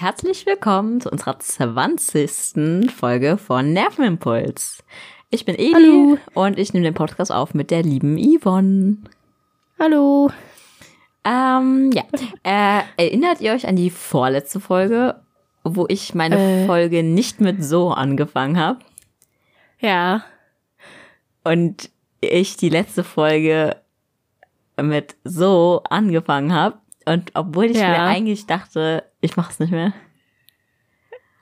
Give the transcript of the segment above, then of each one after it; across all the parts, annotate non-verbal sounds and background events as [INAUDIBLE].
Herzlich willkommen zu unserer 20. Folge von Nervenimpuls. Ich bin Eli Hallo. und ich nehme den Podcast auf mit der lieben Yvonne. Hallo. Ähm, ja. Äh, erinnert ihr euch an die vorletzte Folge, wo ich meine Äh. Folge nicht mit so angefangen habe Ja. und ich die letzte Folge mit so angefangen habe? Und obwohl ich Ja. mir eigentlich dachte, ich mache es nicht mehr.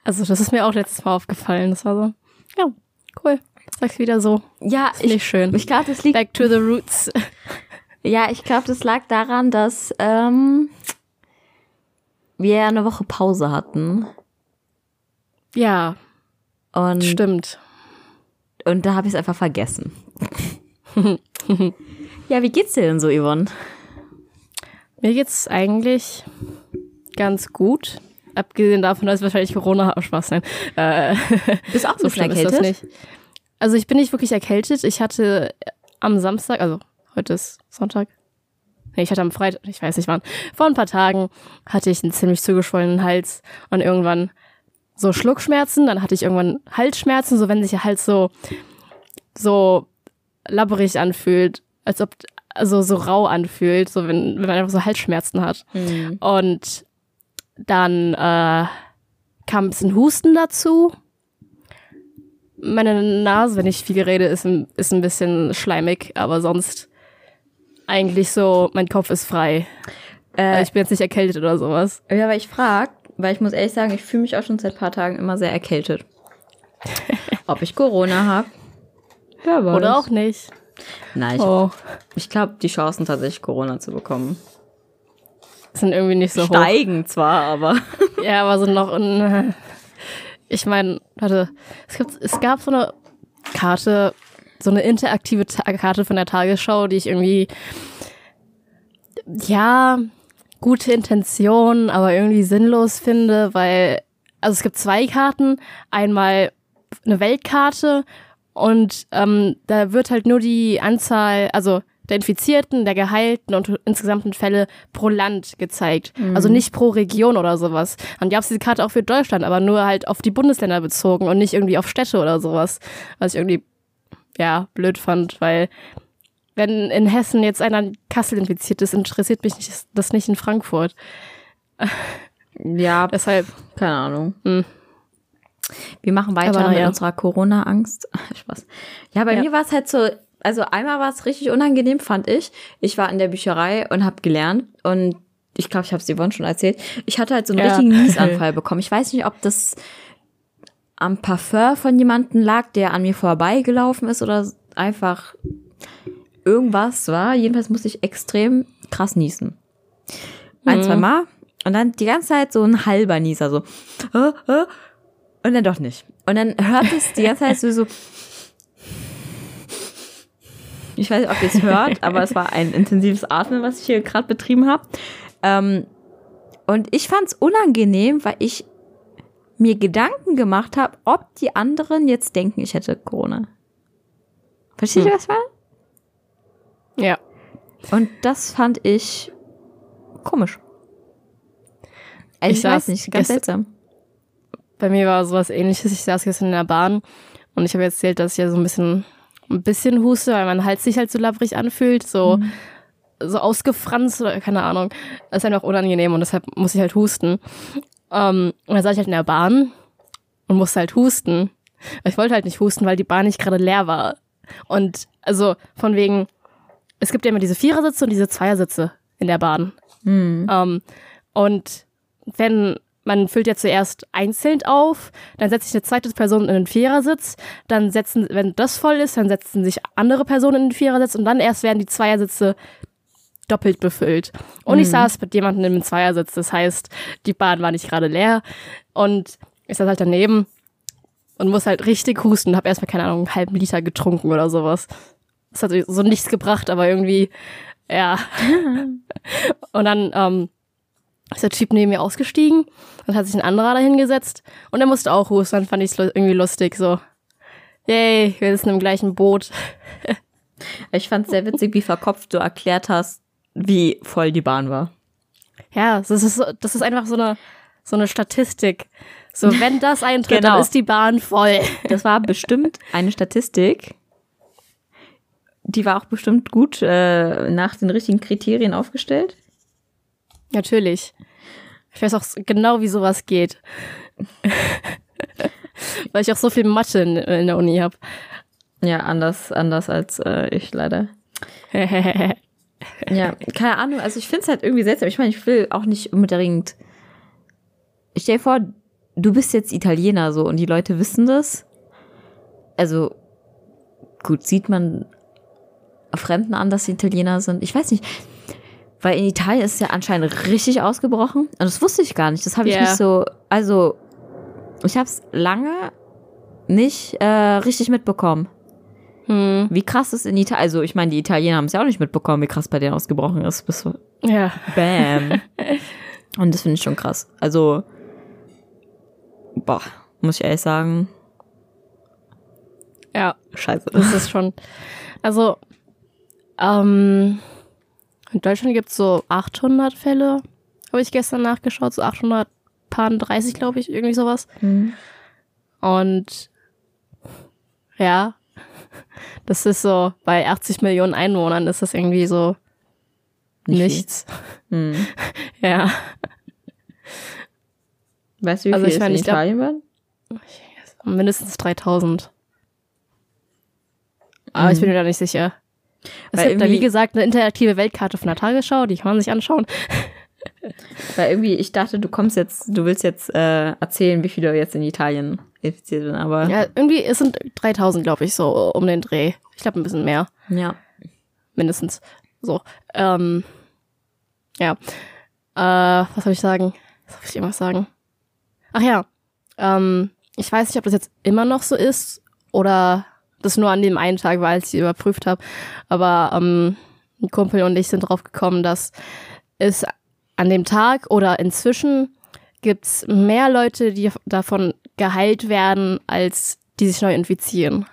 Also, das ist mir auch letztes Mal aufgefallen. Das war so, ja, cool. Sag's wieder so. Ja, Finde ich schön. Ich glaube, das liegt. Back to the roots. [LAUGHS] Ja, ich glaube, das lag daran, dass ähm, wir eine Woche Pause hatten. Ja, Und, stimmt. und da habe ich es einfach vergessen. [LAUGHS] ja, wie geht's dir denn so, Yvonne? Mir geht's eigentlich ganz gut. Abgesehen davon, dass ich wahrscheinlich Corona habe. Spaß, nein. Äh, Bist [LAUGHS] auch ein so bisschen erkältet? nicht. Also, ich bin nicht wirklich erkältet. Ich hatte am Samstag, also heute ist Sonntag. Nee, ich hatte am Freitag, ich weiß nicht wann, vor ein paar Tagen hatte ich einen ziemlich zugeschwollenen Hals und irgendwann so Schluckschmerzen, dann hatte ich irgendwann Halsschmerzen, so wenn sich der Hals so, so labberig anfühlt, als ob, also so rau anfühlt, so wenn, wenn man einfach so Halsschmerzen hat. Hm. Und dann äh, kam ein bisschen Husten dazu. Meine Nase, wenn ich viel rede, ist ein, ist ein bisschen schleimig, aber sonst eigentlich so, mein Kopf ist frei. Äh, Also ich bin jetzt nicht erkältet oder sowas. ja, aber ich frage, weil ich muss ehrlich sagen, ich fühle mich auch schon seit ein paar Tagen immer sehr erkältet. [LAUGHS] Ob ich Corona habe? Oder auch nicht. Nein, ich, Oh, ich glaube, die Chancen tatsächlich Corona zu bekommen sind irgendwie nicht so hoch. steigen zwar, aber [LAUGHS] Ja, aber so noch ein. Ich meine, warte, es, gibt, es gab so eine Karte, so eine interaktive Ta Karte von der Tagesschau, die ich irgendwie. Ja, gute Intention, aber irgendwie sinnlos finde, weil. Also es gibt zwei Karten. Einmal eine Weltkarte und ähm, da wird halt nur die Anzahl, also der Infizierten, der Geheilten und insgesamten Fälle pro Land gezeigt. Also nicht pro Region oder sowas. Und gab es diese Karte auch für Deutschland, aber nur halt auf die Bundesländer bezogen und nicht irgendwie auf Städte oder sowas. Was ich irgendwie, ja, blöd fand, weil wenn in Hessen jetzt einer in Kassel infiziert ist, interessiert mich nicht, das nicht in Frankfurt. [LAUGHS] ja, Deshalb, keine Ahnung. Hm. Wir machen weiter Aber mit ja. unserer Corona-Angst. [LAUGHS] Spaß. Ja, bei Ja. mir war es halt so, also einmal war es richtig unangenehm, fand ich. Ich war in der Bücherei und habe gelernt und ich glaube, ich habe es Yvonne schon erzählt. Ich hatte halt so einen Ja. richtigen [LAUGHS] Niesanfall bekommen. Ich weiß nicht, ob das am Parfum von jemandem lag, der an mir vorbeigelaufen ist oder einfach irgendwas war. Jedenfalls musste ich extrem krass niesen. Ein, Mhm. zwei Mal. Und dann die ganze Zeit so ein halber Nieser, so. Und dann doch nicht. Und dann hört es die ganze Zeit so, so. Ich weiß nicht, ob ihr es hört, [LAUGHS] aber es war ein intensives Atmen, was ich hier gerade betrieben habe. Ähm, und ich fand es unangenehm, weil ich mir Gedanken gemacht habe, ob die anderen jetzt denken, ich hätte Corona. Versteht ihr, Hm. was ich meine? ja. Und das fand ich komisch. Also ich, Ich weiß nicht, ganz seltsam. Bei mir war sowas ähnliches. Ich saß gestern in der Bahn und ich habe erzählt, dass ich ja so ein bisschen, ein bisschen huste, weil mein Hals sich halt so labbrig anfühlt, so, so ausgefranst oder keine Ahnung. Das ist einfach unangenehm und deshalb muss ich halt husten. Ähm, und dann saß ich halt in der Bahn und musste halt husten. Ich wollte halt nicht husten, weil die Bahn nicht gerade leer war. Und also von wegen, es gibt ja immer diese Vierersitze und diese Zweiersitze in der Bahn. Ähm, und wenn man füllt ja zuerst einzeln auf, dann setzt sich eine zweite Person in den Vierersitz, dann setzen, wenn das voll ist, dann setzen sich andere Personen in den Vierersitz und dann erst werden die Zweiersitze doppelt befüllt. Und ich saß mit jemandem im Zweiersitz, das heißt, die Bahn war nicht gerade leer und ich saß halt daneben und muss halt richtig husten und habe erstmal, keine Ahnung, einen halben Liter getrunken oder sowas. Das hat so nichts gebracht, aber irgendwie, ja. [LAUGHS] und dann ähm, ist der Typ neben mir ausgestiegen, dann hat sich ein anderer da hingesetzt und er musste auch husten, dann fand ich es irgendwie lustig, so, yay, wir sitzen im gleichen Boot. [LAUGHS] Ich fand es sehr witzig, wie verkopft du erklärt hast, wie voll die Bahn war. Ja, das ist, das ist einfach so eine, so eine Statistik. So, wenn [LAUGHS] das eintritt, Genau. dann ist die Bahn voll. [LAUGHS] Das war bestimmt eine Statistik. Die war auch bestimmt gut äh, nach den richtigen Kriterien aufgestellt. Natürlich. Ich weiß auch genau, wie sowas geht. [LAUGHS] Weil ich auch so viel Mathe in, in der Uni habe. Ja, anders, anders als äh, ich leider. [LAUGHS] Ja, keine Ahnung. Also ich finde es halt irgendwie seltsam. Ich meine, ich will auch nicht unbedingt. Ich stell dir vor, du bist jetzt Italiener so und die Leute wissen das. Also gut, sieht man Fremden an, dass sie Italiener sind. Ich weiß nicht. Weil in Italien ist es ja anscheinend richtig ausgebrochen. Und das wusste ich gar nicht. Das habe ich Ja. nicht so. Also, ich habe es lange nicht äh, richtig mitbekommen. hm, Wie krass ist in Italien. Also, ich meine, die Italiener haben es ja auch nicht mitbekommen, wie krass bei denen ausgebrochen ist. Bis so, ja. bam. [LAUGHS] Und das finde ich schon krass. Also, boah, muss ich ehrlich sagen, Ja, scheiße. das ist schon. Also, ähm, in Deutschland gibt es so 800 Fälle, habe ich gestern nachgeschaut, so 830, glaube ich, irgendwie sowas. Mhm. Und ja, [LAUGHS] das ist so, bei 80 Millionen Einwohnern ist das irgendwie so Nicht nichts. Hm. [LAUGHS] Ja, Weißt du, wie Also viel ich meine, in ich glaub- Italien waren? mindestens 3000. Aber ich bin mir da nicht sicher. Es Weil gibt da, wie gesagt, eine interaktive Weltkarte von der Tagesschau, die kann man sich anschauen. [LAUGHS] Weil irgendwie, ich dachte, du kommst jetzt, du willst jetzt äh, erzählen, wie viele jetzt in Italien infiziert sind, aber Ja, irgendwie, es sind 3000, glaube ich, so um den Dreh. Ich glaube, ein bisschen mehr. ja. Mindestens. So. Ähm, ja. Äh, was soll ich sagen? Was soll ich immer sagen? Ach ja. Ähm, ich weiß nicht, ob das jetzt immer noch so ist oder das nur an dem einen Tag war, als ich sie überprüft habe. Aber ähm, ein Kumpel und ich sind drauf gekommen, dass es an dem Tag oder inzwischen gibt's mehr Leute, die davon geheilt werden, als die sich neu infizieren.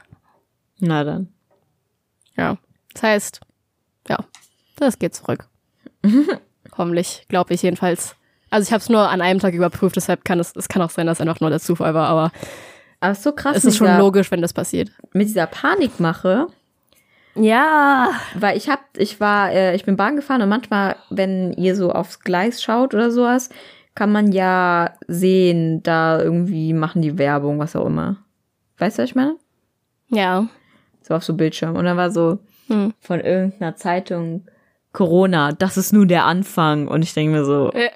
Na dann. Ja. Das heißt, ja, das geht zurück. [LAUGHS] Hoffentlich, glaube ich jedenfalls. Also ich habe es nur an einem Tag überprüft, deshalb kann es, es kann auch sein, dass einfach nur der Zufall war, aber Aber es ist so krass es ist schon dieser, logisch, wenn das passiert. mit dieser Panikmache. Ja. Weil ich hab, ich war, äh, ich bin Bahn gefahren und manchmal, wenn ihr so aufs Gleis schaut oder sowas, kann man ja sehen, da irgendwie machen die Werbung, was auch immer. Weißt du, was ich meine? Ja. So auf so Bildschirm. Und dann war so Hm. von irgendeiner Zeitung Corona, das ist nun der Anfang. Und ich denke mir so, Äh,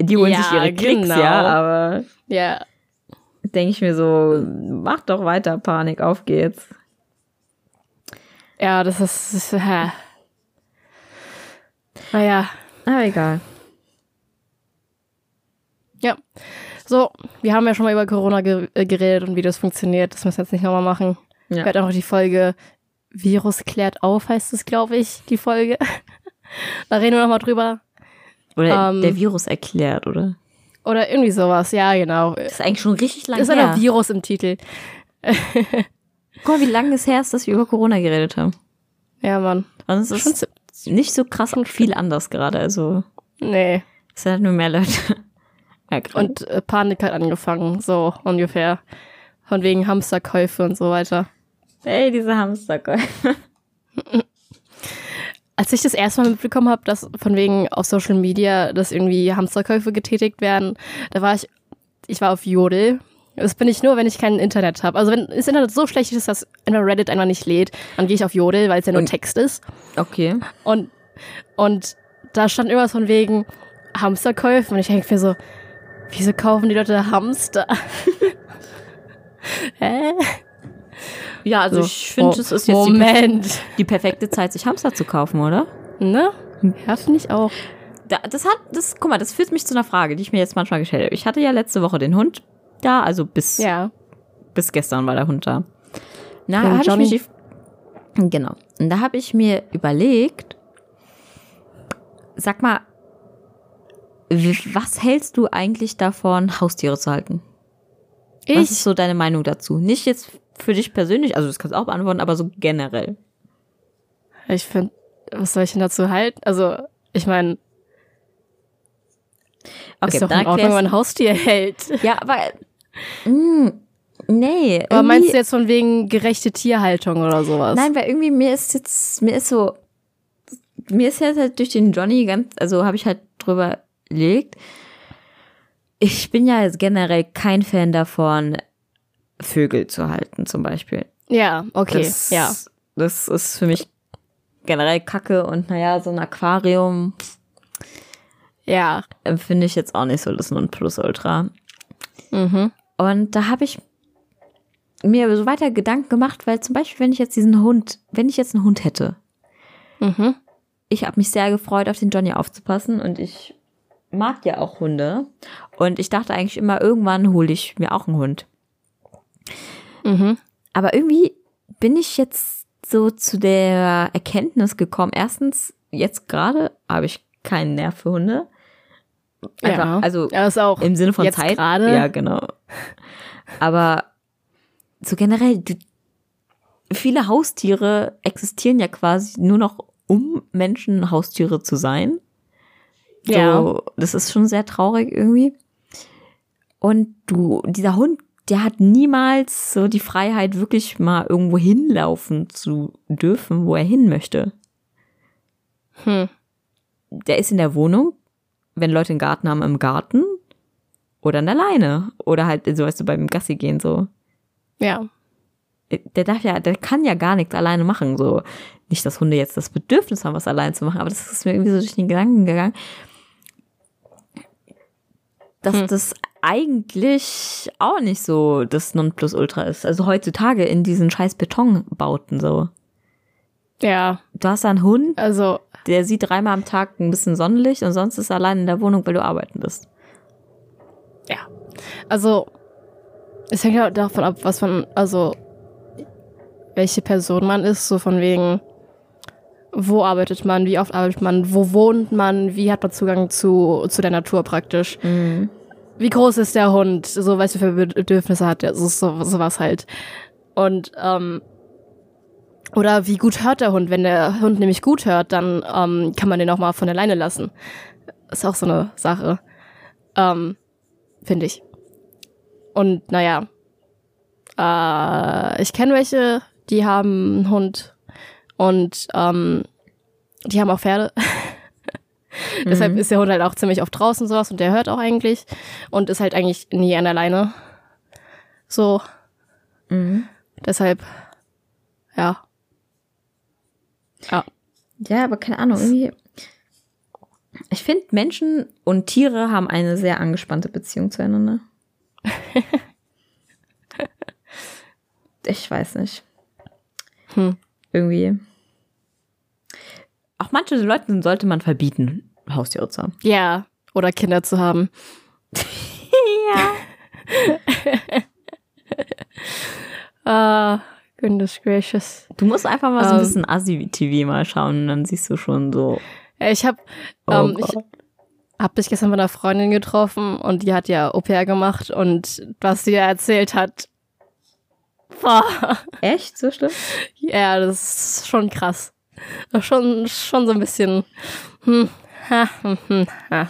die holen Ja, sich ihre Klicks, genau. ja, aber Ja. denke ich mir so, mach doch weiter, Panik, auf geht's. Ja, das ist, das ist hä. Naja. Aber egal. Ja. So, wir haben ja schon mal über Corona ge äh, geredet und wie das funktioniert. Das müssen wir jetzt nicht nochmal machen. Ja. Hört auch die Folge Virus klärt auf, heißt es, glaube ich, die Folge. [LAUGHS] da reden wir nochmal drüber. Oder Ähm, der Virus erklärt, oder? Oder irgendwie sowas, ja, genau. Das ist eigentlich schon richtig lange Ist her. ein Virus im Titel. [LAUGHS] Guck mal, wie lange es her ist, dass wir über Corona geredet haben. Ja, Mann. Und es Schon ist nicht so krass und viel anders gerade. Also Nee. es sind halt nur mehr Leute. [LAUGHS] erkrankt. Und äh, Panik hat angefangen, so ungefähr. Von wegen Hamsterkäufe und so weiter. ey, diese Hamsterkäufe. [LAUGHS] Als ich das erste Mal mitbekommen habe, dass von wegen auf Social Media, dass irgendwie Hamsterkäufe getätigt werden, da war ich, ich war auf Jodel. Das bin ich nur, wenn ich kein Internet habe. Also wenn das Internet so schlecht ist, dass Reddit einfach nicht lädt, dann gehe ich auf Jodel, weil es ja nur Und- Text ist. Okay. Und, und da stand irgendwas von wegen Hamsterkäufen. Und ich denke mir so, wieso kaufen die Leute Hamster? [LAUGHS] Hä? Ja, also So, ich finde, oh, es ist jetzt die, Moment. [LAUGHS] die perfekte Zeit, sich Hamster zu kaufen, oder? Ne? Ja, finde ich auch. Da, das hat, das, guck mal, das führt mich zu einer Frage, die ich mir jetzt manchmal gestellt habe. Ich hatte ja letzte Woche den Hund da, also bis, Ja. bis gestern war der Hund da. Na, hatte ich mich die, genau. Und da habe ich mir überlegt, sag mal, was hältst du eigentlich davon, Haustiere zu halten? Was Ich, ist so deine Meinung dazu? Nicht jetzt für dich persönlich, also das kannst du auch beantworten, aber so generell. ich finde, was soll ich denn dazu halten? Also, ich meine, Okay, ist doch in Ordnung, wenn man ein Haustier [LAUGHS] hält. Ja, aber mh, nee. Aber meinst du jetzt von wegen gerechte Tierhaltung oder sowas? Nein, weil irgendwie mir ist jetzt, mir ist so, mir ist jetzt halt durch den Johnny ganz, also habe ich halt drüber gelegt. Ich bin ja jetzt generell kein Fan davon, Vögel zu halten, zum Beispiel. Ja, okay, das, ja. Das ist für mich generell Kacke und naja, so ein Aquarium. Ja. Finde ich jetzt auch nicht so das Nonplusultra. Mhm. Und da habe ich mir so weiter Gedanken gemacht, weil zum Beispiel, wenn ich jetzt diesen Hund, wenn ich jetzt einen Hund hätte, mhm. ich habe mich sehr gefreut, auf den Johnny aufzupassen und ich mag ja auch Hunde. Und ich dachte eigentlich immer, irgendwann hole ich mir auch einen Hund. Mhm. Aber irgendwie bin ich jetzt so zu der Erkenntnis gekommen. Erstens, jetzt gerade habe ich keinen Nerv für Hunde. Einfach, ja. Also ja, ist auch im Sinne von jetzt Zeit. Grade. Ja, genau. Aber so generell, du, viele Haustiere existieren ja quasi nur noch, um Menschen Haustiere zu sein. So, Ja. Das ist schon sehr traurig irgendwie. Und du, dieser Hund, der hat niemals so die Freiheit, wirklich mal irgendwo hinlaufen zu dürfen, wo er hin möchte. Hm. Der ist in der Wohnung, wenn Leute einen Garten haben, im Garten oder an der Leine. Oder halt, so weißt du, beim Gassi gehen so. Ja. Der darf ja, der kann ja gar nichts alleine machen. So, nicht, dass Hunde jetzt das Bedürfnis haben, was alleine zu machen, aber das ist mir irgendwie so durch den Gedanken gegangen, dass Hm. das eigentlich auch nicht so das Nonplusultra ist. Also heutzutage in diesen scheiß Betonbauten so. Ja. Du hast einen Hund, Also, der sieht dreimal am Tag ein bisschen Sonnenlicht und sonst ist er allein in der Wohnung, weil du arbeiten bist. ja. Also, es hängt ja davon ab, was man, also, welche Person man ist, so von wegen, wo arbeitet man, wie oft arbeitet man, wo wohnt man, wie hat man Zugang zu, zu der Natur praktisch. Wie groß ist der Hund, so was für Bedürfnisse hat er, so, so, sowas halt. Und, ähm, oder wie gut hört der Hund? Wenn der Hund nämlich gut hört, dann ähm, kann man den auch mal von der Leine lassen. Ist auch so eine Sache. Ähm, Finde ich. Und naja, äh, ich kenne welche, die haben einen Hund und ähm, die haben auch Pferde. [LAUGHS] [LAUGHS] Deshalb ist der Hund halt auch ziemlich oft draußen sowas und der hört auch eigentlich und ist halt eigentlich nie an der Leine. So. Deshalb, ja. Ja. Ja, aber keine Ahnung, irgendwie. Ich finde, Menschen und Tiere haben eine sehr angespannte Beziehung zueinander. [LAUGHS] ich weiß nicht. Hm. Irgendwie. Auch manche Leute sollte man verbieten, Haustiere zu haben. Ja. Oder Kinder zu haben. [LAUGHS] [LAUGHS] Ah, goodness gracious. Du musst einfach mal so ein Ähm. bisschen Assi-TV mal schauen und dann siehst du schon so. Ja, Ich habe Oh ähm, ich hab dich gestern mit einer Freundin getroffen und die hat ja Au-pair gemacht und was sie da erzählt hat, boah, Echt? So schlimm? ja, das ist schon krass. Schon, schon so ein bisschen, hm, ha, hm, hm, ha.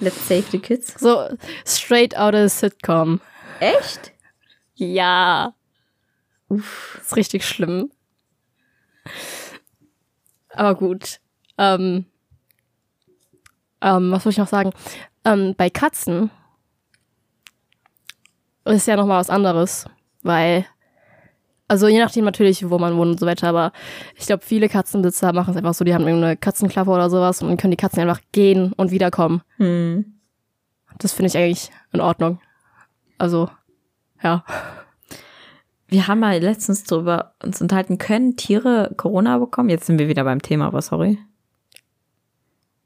Let's save the kids. so straight out of Sitcom. Echt? Ja, Uff. ist richtig schlimm. Aber gut. Ähm, ähm, was soll ich noch sagen? Ähm, bei Katzen ist ja noch mal was anderes, weil also je nachdem natürlich, wo man wohnt und so weiter, aber ich glaube, viele Katzenbesitzer machen es einfach so, die haben irgendeine Katzenklappe oder sowas und dann können die Katzen einfach gehen und wiederkommen. Hm. Das finde ich eigentlich in Ordnung. Also, ja. Wir haben mal letztens darüber uns unterhalten, können Tiere Corona bekommen? Jetzt sind wir wieder beim Thema, aber sorry.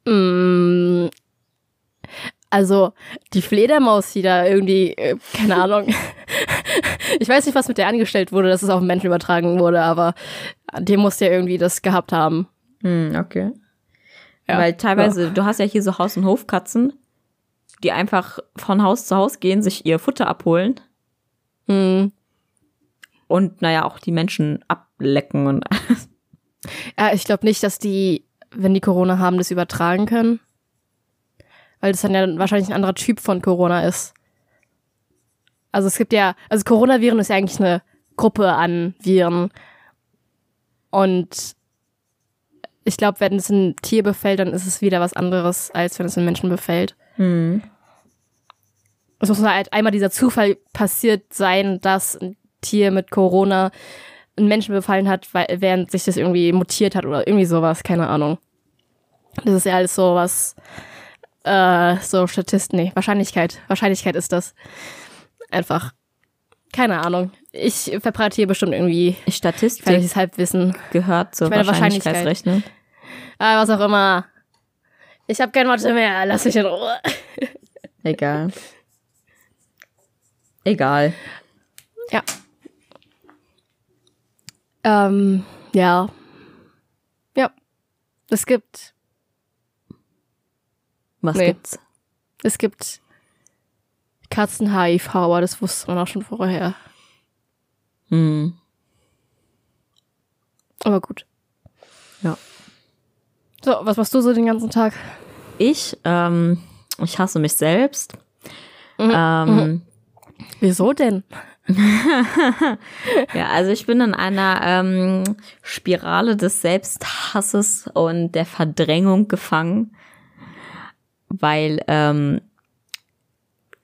Mm, Also, die Fledermaus, die da irgendwie, äh, keine Ahnung. [LAUGHS] [LAUGHS] ich weiß nicht, was mit der angestellt wurde, dass es auf den Menschen übertragen wurde, aber dem muss ja irgendwie das gehabt haben. Hm, okay. Ja. Weil teilweise, du hast ja hier so Haus- und Hofkatzen, die einfach von Haus zu Haus gehen, sich ihr Futter abholen Hm. und naja, auch die Menschen ablecken und alles. Ja, ich glaube nicht, dass die, wenn die Corona haben, das übertragen können. weil das dann ja wahrscheinlich ein anderer Typ von Corona ist. Also es gibt ja, also Coronaviren ist ja eigentlich eine Gruppe an Viren. Und ich glaube, wenn es ein Tier befällt, dann ist es wieder was anderes, als wenn es einen Menschen befällt. Hm. Es muss halt einmal dieser Zufall passiert sein, dass ein Tier mit Corona einen Menschen befallen hat, weil, während sich das irgendwie mutiert hat oder irgendwie sowas, keine Ahnung. Das ist ja alles so was, äh, so Statist, nee, Wahrscheinlichkeit. Wahrscheinlichkeit ist das. Einfach. Keine Ahnung. Ich verbreite hier bestimmt irgendwie Statistik gefährliches Halbwissen. gehört zur Ich meine, Wahrscheinlichkeitsrechnung. Ah, was auch immer. Ich habe kein Mathe mehr. Lass mich in Ruhe. Egal. Egal. Ja. Ähm, ja. Ja. Es gibt, Was Nee. gibt's? es gibt Katzen-HIV, aber das wusste man auch schon vorher. Hm. Aber gut. Ja. So, was machst du so den ganzen Tag? Ich, ähm, ich hasse mich selbst. Mhm. Ähm, Wieso denn? [LAUGHS] Ja, also ich bin in einer ähm, Spirale des Selbsthasses und der Verdrängung gefangen, weil ähm,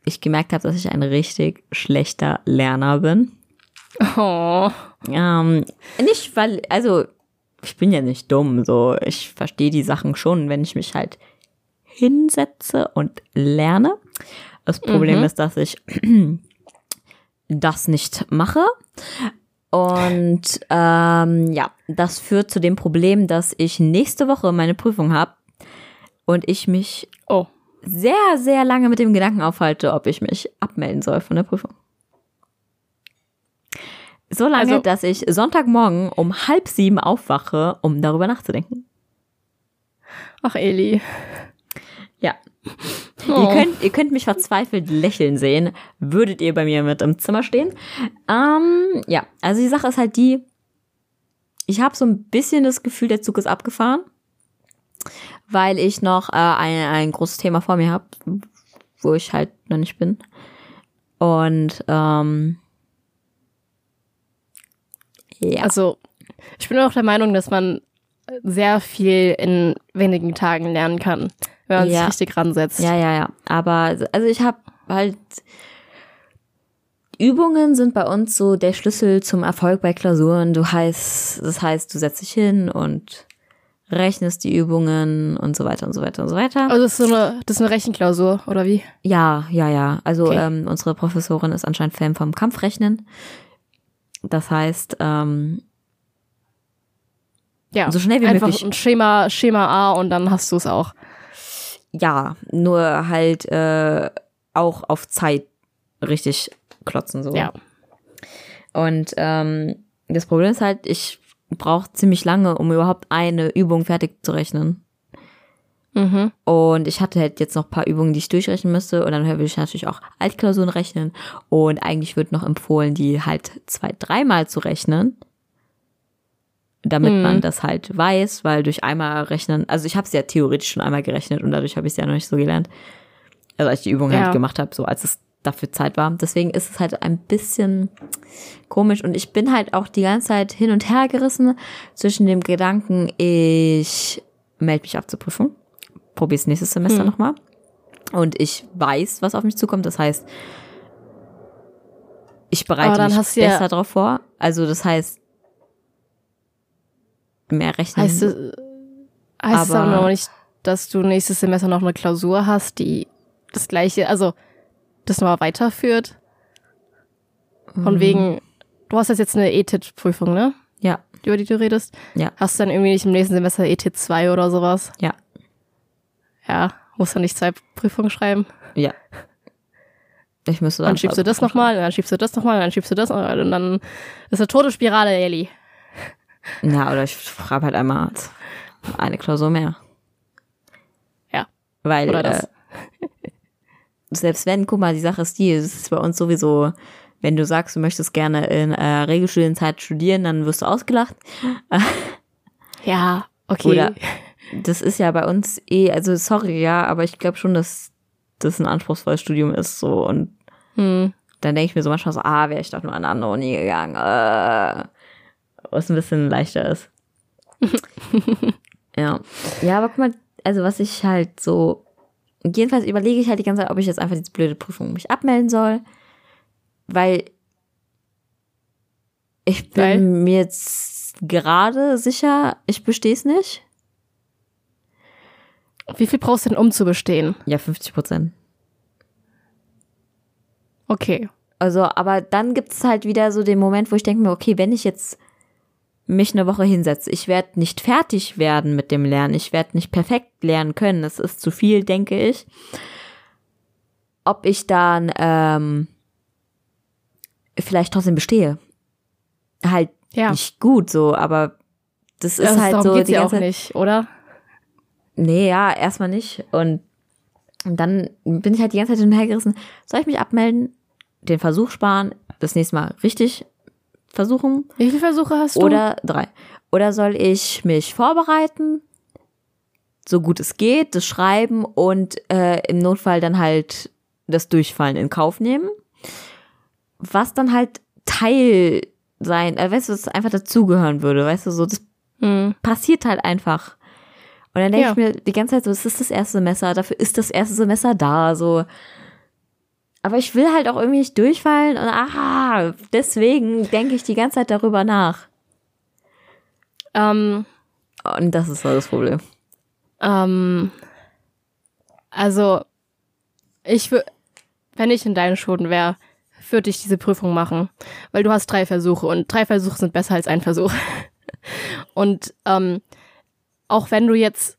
ich gemerkt habe, dass ich ein richtig schlechter Lerner bin. Oh. Ähm, nicht, weil, also ich bin ja nicht dumm, so ich verstehe die Sachen schon, wenn ich mich halt hinsetze und lerne. Das Problem ist, dass ich [CLEARS THROAT] das nicht mache. Und ähm, ja, das führt zu dem Problem, dass ich nächste Woche meine Prüfung habe und ich mich. Sehr, sehr lange mit dem Gedanken aufhalte, ob ich mich abmelden soll von der Prüfung. So lange, Also- dass ich Sonntagmorgen um halb sieben aufwache, um darüber nachzudenken. Ach, Eli. Ja. Oh. Ihr, könnt, ihr könnt mich verzweifelt lächeln sehen, würdet ihr bei mir mit im Zimmer stehen. Ähm, ja, also die Sache ist halt die, ich habe so ein bisschen das Gefühl, der Zug ist abgefahren, weil ich noch äh, ein, ein großes Thema vor mir habe, wo ich halt noch nicht bin. Und ähm, ja, Also, ich bin auch der Meinung, dass man sehr viel in wenigen Tagen lernen kann, wenn man Ja. sich richtig ransetzt. Ja, ja, ja. Aber also ich habe halt Übungen sind bei uns so der Schlüssel zum Erfolg bei Klausuren. Du heißt, das heißt, du setzt dich hin und rechnest die Übungen und so weiter und so weiter und so weiter. Also, das ist so eine, das ist eine Rechenklausur, oder wie? Ja, ja, ja. Also Okay. ähm, unsere Professorin ist anscheinend Fan vom Kampfrechnen. Das heißt, ähm, Ja. So schnell wie Einfach möglich. ein Schema, Schema A und dann hast du es auch. ja, nur halt äh, auch auf Zeit richtig klotzen so. Ja. Und ähm, das Problem ist halt, ich brauche ziemlich lange, um überhaupt eine Übung fertig zu rechnen. Mhm. Und ich hatte halt jetzt noch ein paar Übungen, die ich durchrechnen müsste. Und dann will ich natürlich auch Altklausuren rechnen. Und eigentlich wird noch empfohlen, die halt zwei, dreimal zu rechnen. Damit Mhm. man das halt weiß, weil durch einmal rechnen, also ich habe es ja theoretisch schon einmal gerechnet und dadurch habe ich es ja noch nicht so gelernt. Also als ich die Übung Ja. halt gemacht habe, so als es dafür Zeit war. Deswegen ist es halt ein bisschen komisch. Und ich bin halt auch die ganze Zeit hin und her gerissen zwischen dem Gedanken, ich melde mich ab zur Prüfung, probiere es nächstes Semester Hm. nochmal. Und ich weiß, was auf mich zukommt. Das heißt, ich bereite dann mich hast du ja- besser drauf vor. Also das heißt, mehr rechnen. Heißt, es- heißt es Aber- aber noch nicht, dass du nächstes Semester noch eine Klausur hast, die das gleiche, also das nochmal weiterführt? Mhm. Von wegen, du hast jetzt jetzt eine ETIT-Prüfung, ne? ja, Über die du redest. Ja. Hast du dann irgendwie nicht im nächsten Semester ETIT 2 oder sowas? ja, Ja, musst du nicht zwei Prüfungen schreiben? ja. Ich müsste Dann schiebst du das nochmal, dann schiebst du das nochmal, dann schiebst du das nochmal und dann ist eine tote Spirale, Ellie. Ja, oder ich schreibe halt einmal eine Klausur mehr. Ja. Weil. Äh, selbst wenn, guck mal, die Sache ist die, es ist bei uns sowieso, wenn du sagst, du möchtest gerne in äh, Regelstudienzeit studieren, dann wirst du ausgelacht. [LAUGHS] Ja, okay. Oder- das ist ja bei uns eh, also sorry, ja, aber ich glaube schon, dass das ein anspruchsvolles Studium ist so und Hm. dann denke ich mir so manchmal so, ah, wäre ich doch nur an eine andere Uni gegangen, äh, was ein bisschen leichter ist. [LAUGHS] ja. Ja, aber guck mal, also was ich halt so, jedenfalls überlege ich halt die ganze Zeit, ob ich jetzt einfach diese blöde Prüfung mich abmelden soll, weil ich bin Weil? mir jetzt gerade sicher, ich bestehe es nicht. Wie viel brauchst du denn, um zu bestehen? Ja, 50 Prozent. Okay. Also, aber dann gibt es halt wieder so den Moment, wo ich denke mir, okay, wenn ich jetzt mich eine Woche hinsetze, ich werde nicht fertig werden mit dem Lernen, ich werde nicht perfekt lernen können, das ist zu viel, denke ich. Ob ich dann ähm, vielleicht trotzdem bestehe. Halt Ja. nicht gut so, aber das ist Das halt darum so geht's die ja auch ganze nicht, oder? Nee, ja, erstmal nicht. Und, und dann bin ich halt die ganze Zeit hin und her gerissen. Soll ich mich abmelden, den Versuch sparen, das nächste Mal richtig versuchen? Wie viele Versuche hast du? Oder drei. Oder soll ich mich vorbereiten, so gut es geht, das schreiben und äh, im Notfall dann halt das Durchfallen in Kauf nehmen? Was dann halt Teil sein, äh, weißt du, was einfach dazugehören würde, weißt du, so, das Hm. passiert halt einfach. Und dann denke Ja. ich mir die ganze Zeit so, es ist das erste Semester, dafür ist das erste Semester da, so. Aber ich will halt auch irgendwie nicht durchfallen und ah, deswegen denke ich die ganze Zeit darüber nach. Ähm, Und das ist so das Problem. ähm, also, ich würde, wenn ich in deinen Schuhen wäre, würde ich diese Prüfung machen. Weil du hast drei Versuche und drei Versuche sind besser als ein Versuch. [LAUGHS] und ähm, auch wenn du jetzt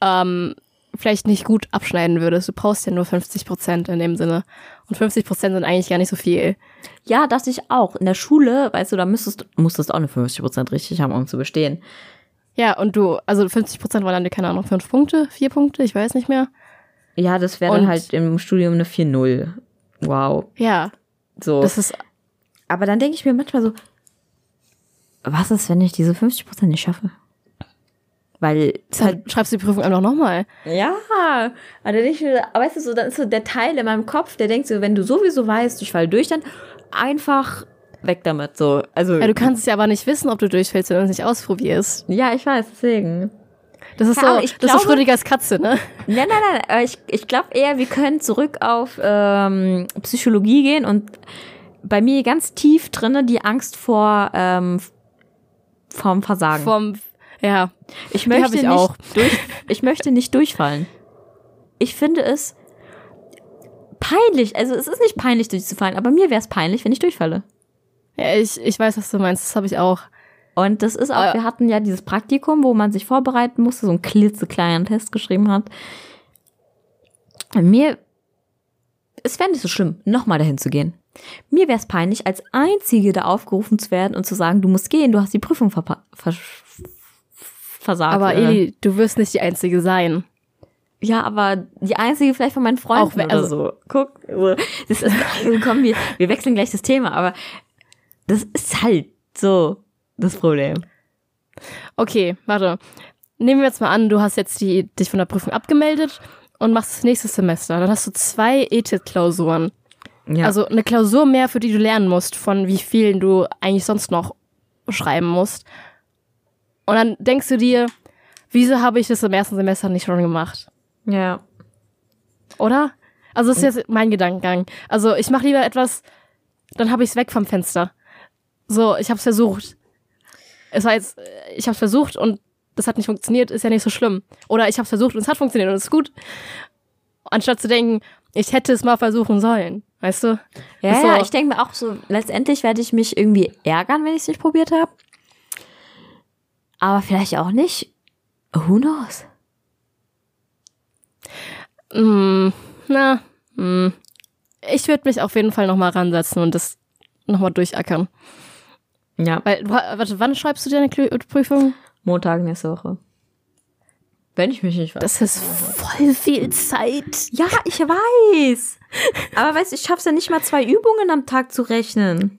ähm, vielleicht nicht gut abschneiden würdest, du brauchst ja nur 50 Prozent in dem Sinne. Und 50 Prozent sind eigentlich gar nicht so viel. Ja, das ich auch. In der Schule, weißt du, da müsstest, musstest du auch eine 50% richtig haben, um zu bestehen. Ja, und du, also 50 Prozent waren dann, keine Ahnung, fünf Punkte, vier Punkte, ich weiß nicht mehr. Ja, das wäre dann halt im Studium eine 4-0. Wow. Ja, So. das ist, Aber dann denke ich mir manchmal so, was ist, wenn ich diese 50% nicht schaffe? Weil es halt schreibst du die Prüfung einfach nochmal. Ja, aber dann ich weißt du, so, dann ist so der Teil in meinem Kopf, der denkt so, wenn du sowieso weißt, ich falle durch, dann einfach weg damit. So, also Ja, du kannst es ja aber nicht wissen, ob du durchfällst, wenn du es nicht ausprobierst. ja, ich weiß, deswegen. Das ist Ja, so, ich das ist so glaube- Schrödingers Katze, ne? Nein, nein, nein, ich, ich glaube eher, wir können zurück auf ähm, Psychologie gehen und bei mir ganz tief drinne die Angst vor ähm, vom Versagen. Vom, ja. ich möchte ich nicht durch, ich möchte nicht durchfallen. Ich finde es peinlich. Also es ist nicht peinlich durchzufallen, aber mir wäre es peinlich, wenn ich durchfalle. Ja, ich, ich weiß, was du meinst. Das habe ich auch. Und das ist auch, Äh. wir hatten ja dieses Praktikum, wo man sich vorbereiten musste, so einen klitzekleinen Test geschrieben hat. Mir, es wäre nicht so schlimm, nochmal dahin zu gehen. Mir wäre es peinlich, als Einzige da aufgerufen zu werden und zu sagen, du musst gehen, du hast die Prüfung verpa- vers versagt. Aber. Eli, du wirst nicht die Einzige sein. Ja, aber die einzige vielleicht von meinen Freunden Auch wenn- oder also- so. Guck, so, das ist, komm, wir, wir wechseln gleich das Thema, aber das ist halt so das Problem. Okay, warte. Nehmen wir jetzt mal an, du hast jetzt die, dich von der Prüfung abgemeldet und machst das nächste Semester. Dann hast du zwei ETIT-Klausuren. Ja. Also eine Klausur mehr, für die du lernen musst, von wie vielen du eigentlich sonst noch schreiben musst. Und dann denkst du dir, wieso habe ich das im ersten Semester nicht schon gemacht? ja. Oder? Also das ist jetzt mein Gedankengang. Also ich mache lieber etwas, dann habe ich es weg vom Fenster. So, ich habe es versucht. Es war jetzt, ich habe es versucht und das hat nicht funktioniert, ist ja nicht so schlimm. Oder ich habe es versucht und es hat funktioniert und es ist gut. Anstatt zu denken, ich hätte es mal versuchen sollen. Weißt du? Ja, so- ja, ich denke mir auch so, letztendlich werde ich mich irgendwie ärgern, wenn ich es nicht probiert habe. Aber vielleicht auch nicht. Who knows? Mm, na, mm. ich würde mich auf jeden Fall nochmal ransetzen und das nochmal durchackern. Ja. Weil, warte, wann schreibst du deine Prüfung? Montag nächste Woche. Wenn ich mich nicht weiß. Das ist voll viel Zeit. Ja, ich weiß. Aber weißt du, ich schaff's ja nicht mal zwei Übungen am Tag zu rechnen.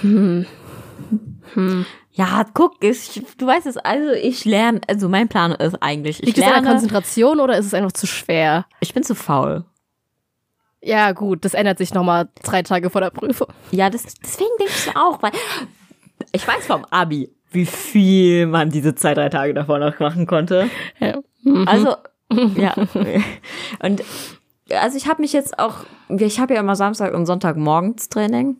Hm. Ja, guck, ich, du weißt es, also ich lerne, also mein Plan ist eigentlich, ich Liegt es an der lerne, Konzentration oder ist es einfach zu schwer? ich bin zu faul. Ja, gut, das ändert sich nochmal drei Tage vor der Prüfung. Ja, das, deswegen denke ich auch, weil ich weiß vom Abi, wie viel man diese zwei, drei Tage davor noch machen konnte. Ja. Mhm. Also, ja. Und also ich habe mich jetzt auch, ich habe ja immer Samstag und Sonntag morgens Training.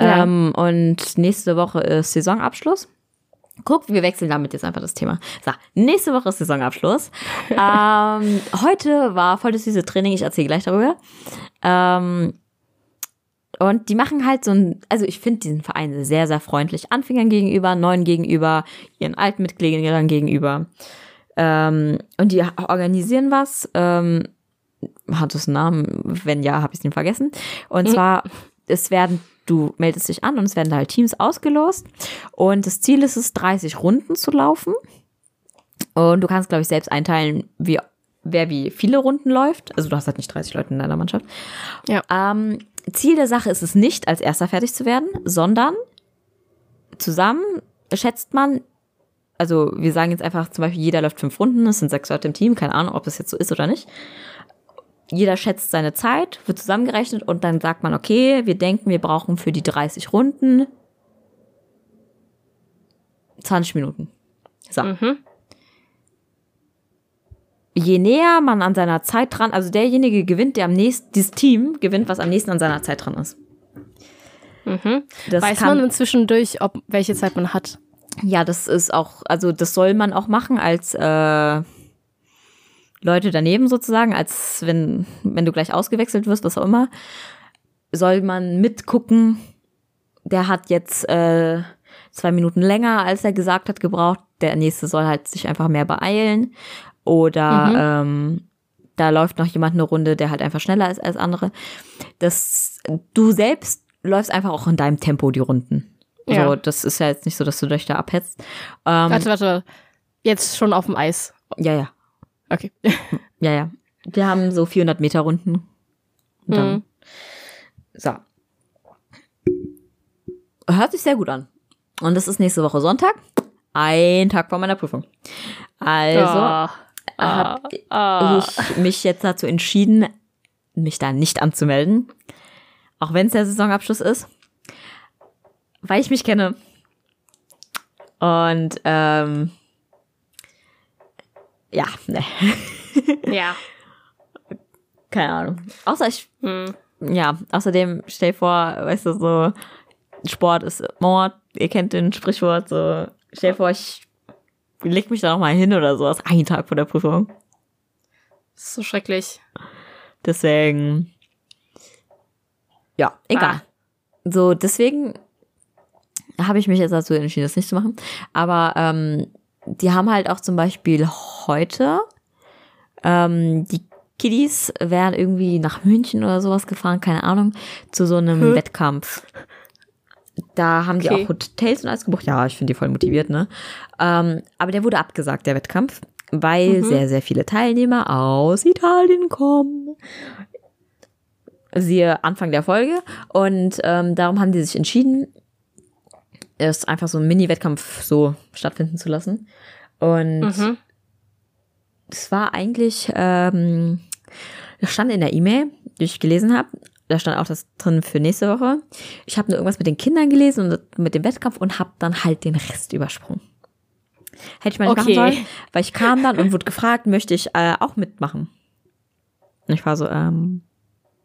Ja. Ähm, und nächste Woche ist Saisonabschluss. Guck, wir wechseln damit jetzt einfach das Thema. So, nächste Woche ist Saisonabschluss. [LAUGHS] ähm, heute war voll das süße Training, ich erzähle gleich darüber. Ähm, und die machen halt so ein, also ich finde diesen Verein sehr, sehr freundlich. Anfängern gegenüber, neuen gegenüber, ihren alten Mitgliedern gegenüber. Ähm, und die organisieren was. Ähm, hat es einen Namen? Wenn ja, habe ich den vergessen. Und zwar, es werden, du meldest dich an und es werden da halt Teams ausgelost. Und das Ziel ist es, 30 Runden zu laufen. Und du kannst, glaube ich, selbst einteilen, wie, wer wie viele Runden läuft. Also du hast halt nicht 30 Leute in deiner Mannschaft. Ja. Ähm, Ziel der Sache ist es nicht, als erster fertig zu werden, sondern zusammen schätzt man, also wir sagen jetzt einfach zum Beispiel, jeder läuft fünf Runden, es sind sechs Leute im Team, keine Ahnung, ob das jetzt so ist oder nicht. Jeder schätzt seine Zeit, wird zusammengerechnet und dann sagt man, okay, wir denken, wir brauchen für die 30 Runden 20 Minuten. So. Mhm. Je näher man an seiner Zeit dran, also derjenige gewinnt, der am nächsten, dieses Team gewinnt, was am nächsten an seiner Zeit dran ist. Mhm. Das Weiß kann, man inzwischen durch, ob welche Zeit man hat? Ja, das ist auch, also das soll man auch machen als äh, Leute daneben sozusagen, als wenn, wenn du gleich ausgewechselt wirst, was auch immer, soll man mitgucken, der hat jetzt äh, zwei Minuten länger, als er gesagt hat, gebraucht. Der nächste soll halt sich einfach mehr beeilen. Oder ähm, da läuft noch jemand eine Runde, der halt einfach schneller ist als andere. Das, du selbst läufst einfach auch in deinem Tempo die Runden. Ja. So, das ist ja jetzt nicht so, dass du dich da abhetzt. Ähm, Warte, warte. Jetzt schon auf dem Eis. ja, ja, Okay. [LAUGHS] ja, ja. Wir haben so 400 Meter Runden. Und dann, Mhm. So. Hört sich sehr gut an. Und das ist nächste Woche Sonntag. Ein Tag vor meiner Prüfung. Also Ah, habe ah. ich mich jetzt dazu entschieden, mich da nicht anzumelden. Auch wenn es der Saisonabschluss ist. Weil ich mich kenne. Und ähm, ja, ne, [LAUGHS] ja. keine Ahnung. Außer ich Hm. ja, außerdem stell vor, weißt du, so Sport ist Mord, ihr kennt den Sprichwort, so stell vor, ich leg mich da noch mal hin oder sowas, einen Tag vor der Prüfung. Das ist so schrecklich. Deswegen, ja, egal. So, deswegen habe ich mich jetzt dazu entschieden, das nicht zu machen. Aber ähm, die haben halt auch zum Beispiel heute ähm, die Kiddies wären irgendwie nach München oder sowas gefahren, keine Ahnung, zu so einem Hä? Wettkampf. Da haben die Okay. auch Hotels und alles gebucht. Ja, ich finde die voll motiviert, ne? Ähm, aber der wurde abgesagt, der Wettkampf, weil sehr, sehr viele Teilnehmer aus Italien kommen. Siehe Anfang der Folge. Und ähm, darum haben die sich entschieden, es einfach so einen Mini-Wettkampf so stattfinden zu lassen. Und Mhm. es war eigentlich, ähm, das stand in der E-Mail, die ich gelesen habe. Da stand auch das drin für nächste Woche. Ich habe nur irgendwas mit den Kindern gelesen und mit dem Wettkampf und habe dann halt den Rest übersprungen. Hätte ich mal nicht Okay. machen sollen, weil ich kam dann und wurde gefragt, möchte ich äh, auch mitmachen. Und ich war so, ähm,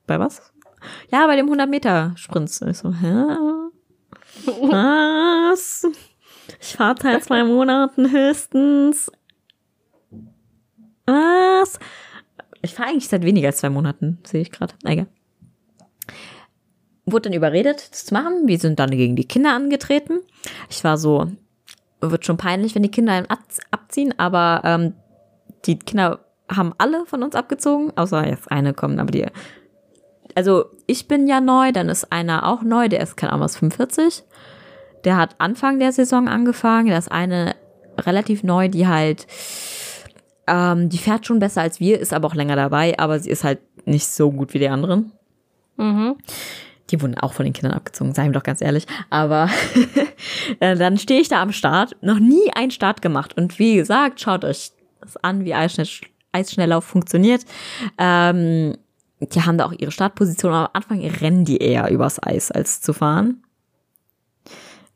bei was? Ja, bei dem 100 Meter Sprint. Ich so, hä? Was? Ich fahre seit zwei Monaten höchstens. Was? Ich fahre eigentlich seit weniger als zwei Monaten, sehe ich gerade. Egal. Wurde dann überredet, das zu machen. Wir sind dann gegen die Kinder angetreten. Ich war so, wird schon peinlich, wenn die Kinder einen ab- abziehen, aber ähm, die Kinder haben alle von uns abgezogen, außer jetzt eine kommen, aber die. Also ich bin ja neu, dann ist einer auch neu, der ist, keine Ahnung, was 45. Der hat Anfang der Saison angefangen. Da ist eine relativ neu, die halt, ähm, die fährt schon besser als wir, ist aber auch länger dabei, aber sie ist halt nicht so gut wie die anderen. Mhm. Die wurden auch von den Kindern abgezogen, seien wir doch ganz ehrlich. Aber [LAUGHS] äh, dann stehe ich da am Start, noch nie einen Start gemacht. Und wie gesagt, schaut euch das an, wie Eisschnelllauf funktioniert. Ähm, die haben da auch ihre Startposition, aber am Anfang rennen die eher übers Eis, als zu fahren.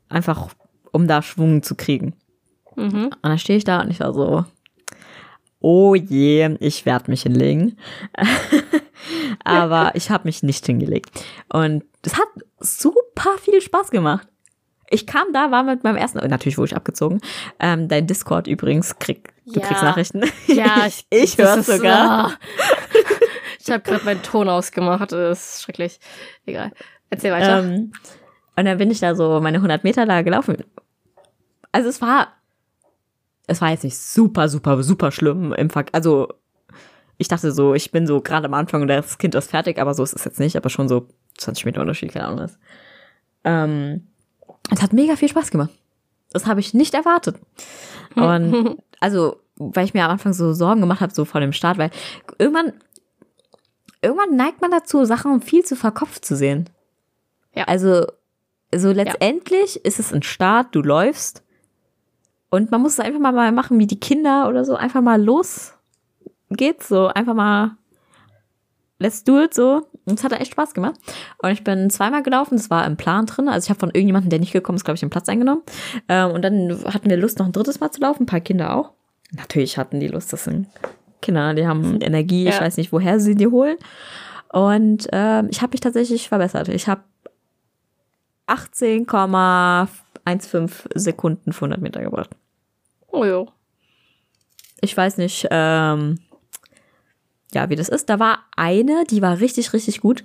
Einfach, um da Schwung zu kriegen. Mhm. Und dann stehe ich da und ich war so, oh je, ich werde mich hinlegen. [LAUGHS] aber [LAUGHS] ich habe mich nicht hingelegt. Und es hat super viel Spaß gemacht. Ich kam da, war mit meinem ersten, natürlich wurde ich abgezogen. Ähm, dein Discord übrigens, krieg, du Ja. kriegst Nachrichten. Ja, [LAUGHS] ich, ich höre sogar. ah. Ich habe gerade meinen Ton ausgemacht. Das ist schrecklich. Egal. Erzähl weiter. Ähm, und dann bin ich da so meine 100 Meter da gelaufen. Also es war, es war jetzt nicht super, super, super schlimm im Ver Also ich dachte so, ich bin so gerade am Anfang und das Kind ist fertig, aber so ist es jetzt nicht, aber schon so 20 Meter Unterschied, keine Ahnung was. Ähm, es hat mega viel Spaß gemacht. Das habe ich nicht erwartet. Und [LAUGHS] also, weil ich mir am Anfang so Sorgen gemacht habe, so vor dem Start, weil irgendwann, irgendwann neigt man dazu, Sachen viel zu verkopft zu sehen. Ja. Also, so letztendlich ist es ein Start, du läufst und man muss es einfach mal, machen, wie die Kinder oder so, einfach mal los geht's, so einfach mal let's do it so. Und es hat echt Spaß gemacht. Und ich bin zweimal gelaufen, das war im Plan drin. Also ich habe von irgendjemandem, der nicht gekommen ist, glaube ich, den Platz eingenommen. Ähm, und dann hatten wir Lust, noch ein drittes Mal zu laufen, ein paar Kinder auch. Natürlich hatten die Lust, das sind Kinder, die haben Energie, ich Ja. weiß nicht, woher sie die holen. Und ähm, ich habe mich tatsächlich verbessert. Ich habe 18,15 Sekunden für 100 Meter gebracht. oh jo. Ich weiß nicht, ähm, ja, wie das ist. Da war eine, die war richtig, richtig gut.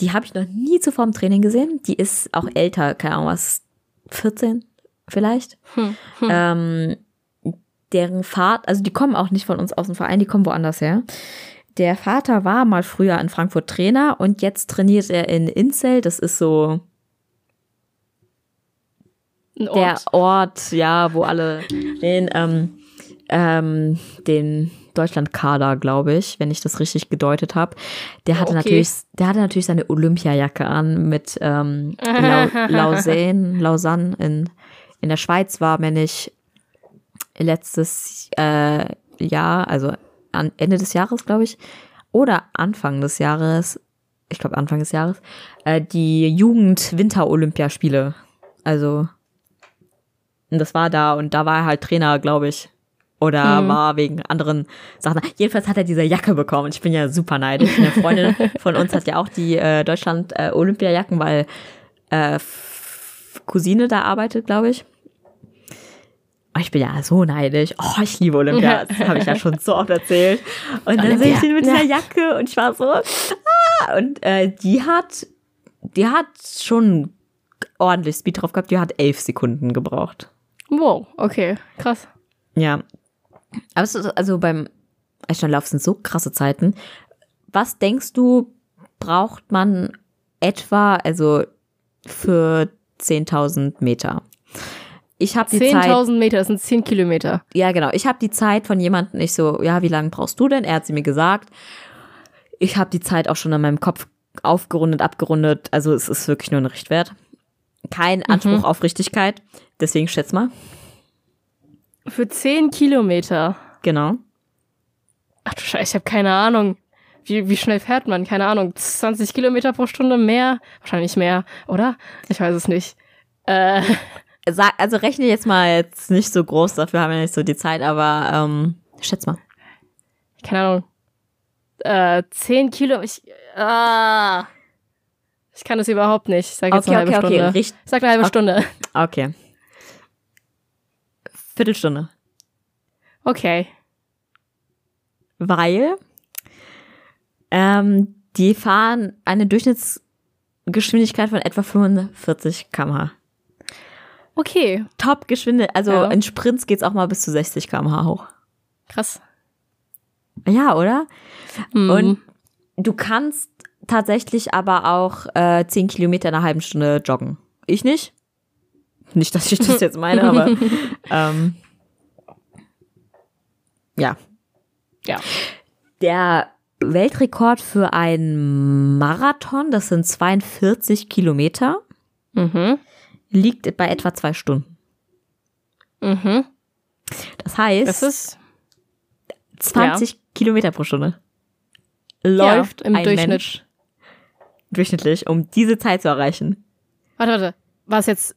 Die habe ich noch nie zuvor im Training gesehen. Die ist auch älter, keine Ahnung was, 14 vielleicht. Hm. Ähm, deren Vater, also die kommen auch nicht von uns aus dem Verein, die kommen woanders her. Der Vater war mal früher in Frankfurt Trainer und jetzt trainiert er in Inzell. Das ist so Ort. der Ort, ja, wo alle den, ähm, ähm, den Deutschlandkader, glaube ich, wenn ich das richtig gedeutet habe. Der hatte Okay. natürlich, der hatte natürlich seine Olympiajacke an mit ähm, Lau [LAUGHS] Lausanne, Lausanne in, in der Schweiz war, wenn ich letztes äh, Jahr, also an Ende des Jahres, glaube ich, oder Anfang des Jahres, ich glaube Anfang des Jahres, äh, die Jugend-Winter-Olympiaspiele. Also und das war da und da war er halt Trainer, glaube ich. Oder Mhm. war wegen anderen Sachen. Jedenfalls hat er diese Jacke bekommen. Ich bin ja super neidisch. Eine Freundin [LAUGHS] von uns hat ja auch die äh, Deutschland-Olympiajacken, weil äh, Cousine da arbeitet, glaube ich. Und ich bin ja so neidisch. Oh, ich liebe Olympia. Das habe ich ja schon so oft erzählt. Und dann sehe ich ihn mit dieser Jacke und ich war so. Ah, und äh, die hat, die hat schon ordentlich Speed drauf gehabt. Die hat elf Sekunden gebraucht. Wow, okay, krass. Ja. Aber es ist, also beim Eissteinlauf sind so krasse Zeiten. Was denkst du, braucht man etwa, also für 10.000 Meter? Ich habe die Zeit. 10.000 Meter, das sind 10 Kilometer. Ja, genau. Ich habe die Zeit von jemandem, ich so, ja, wie lange brauchst du denn? Er hat sie mir gesagt. Ich habe die Zeit auch schon in meinem Kopf aufgerundet, abgerundet. Also es ist wirklich nur ein Richtwert. Kein Anspruch auf Richtigkeit. Deswegen schätz mal. Für 10 Kilometer. Genau. Ach du Scheiße, ich habe keine Ahnung. Wie, wie schnell fährt man? Keine Ahnung. 20 Kilometer pro Stunde mehr? Wahrscheinlich mehr, oder? Ich weiß es nicht. Äh, also rechne jetzt mal jetzt nicht so groß, dafür haben wir nicht so die Zeit, aber ähm, schätz mal. keine Ahnung. Äh, 10 Kilo. Ich, ah, ich kann das überhaupt nicht. Ich sag jetzt Okay, eine halbe okay, okay. Stunde. Richt Ich sag eine halbe Okay. Stunde. okay. Viertelstunde. Okay. Weil ähm, die fahren eine Durchschnittsgeschwindigkeit von etwa 45 km/h. Okay. Top Geschwindigkeit, also Ja. in Sprints geht's auch mal bis zu 60 km/h hoch. Krass. Ja, oder? Mhm. Und du kannst tatsächlich aber auch äh, 10 Kilometer in einer halben Stunde joggen. Ich nicht. Nicht, dass ich das jetzt meine, aber [LAUGHS] ähm, ja. Ja. Der Weltrekord für einen Marathon, das sind 42 Kilometer, Mhm. Liegt bei etwa zwei Stunden. Mhm. Das heißt, Das ist 20 Kilometer pro Stunde läuft ja, im ein Durchschnitt. Mensch durchschnittlich, um diese Zeit zu erreichen. Warte, warte. War es jetzt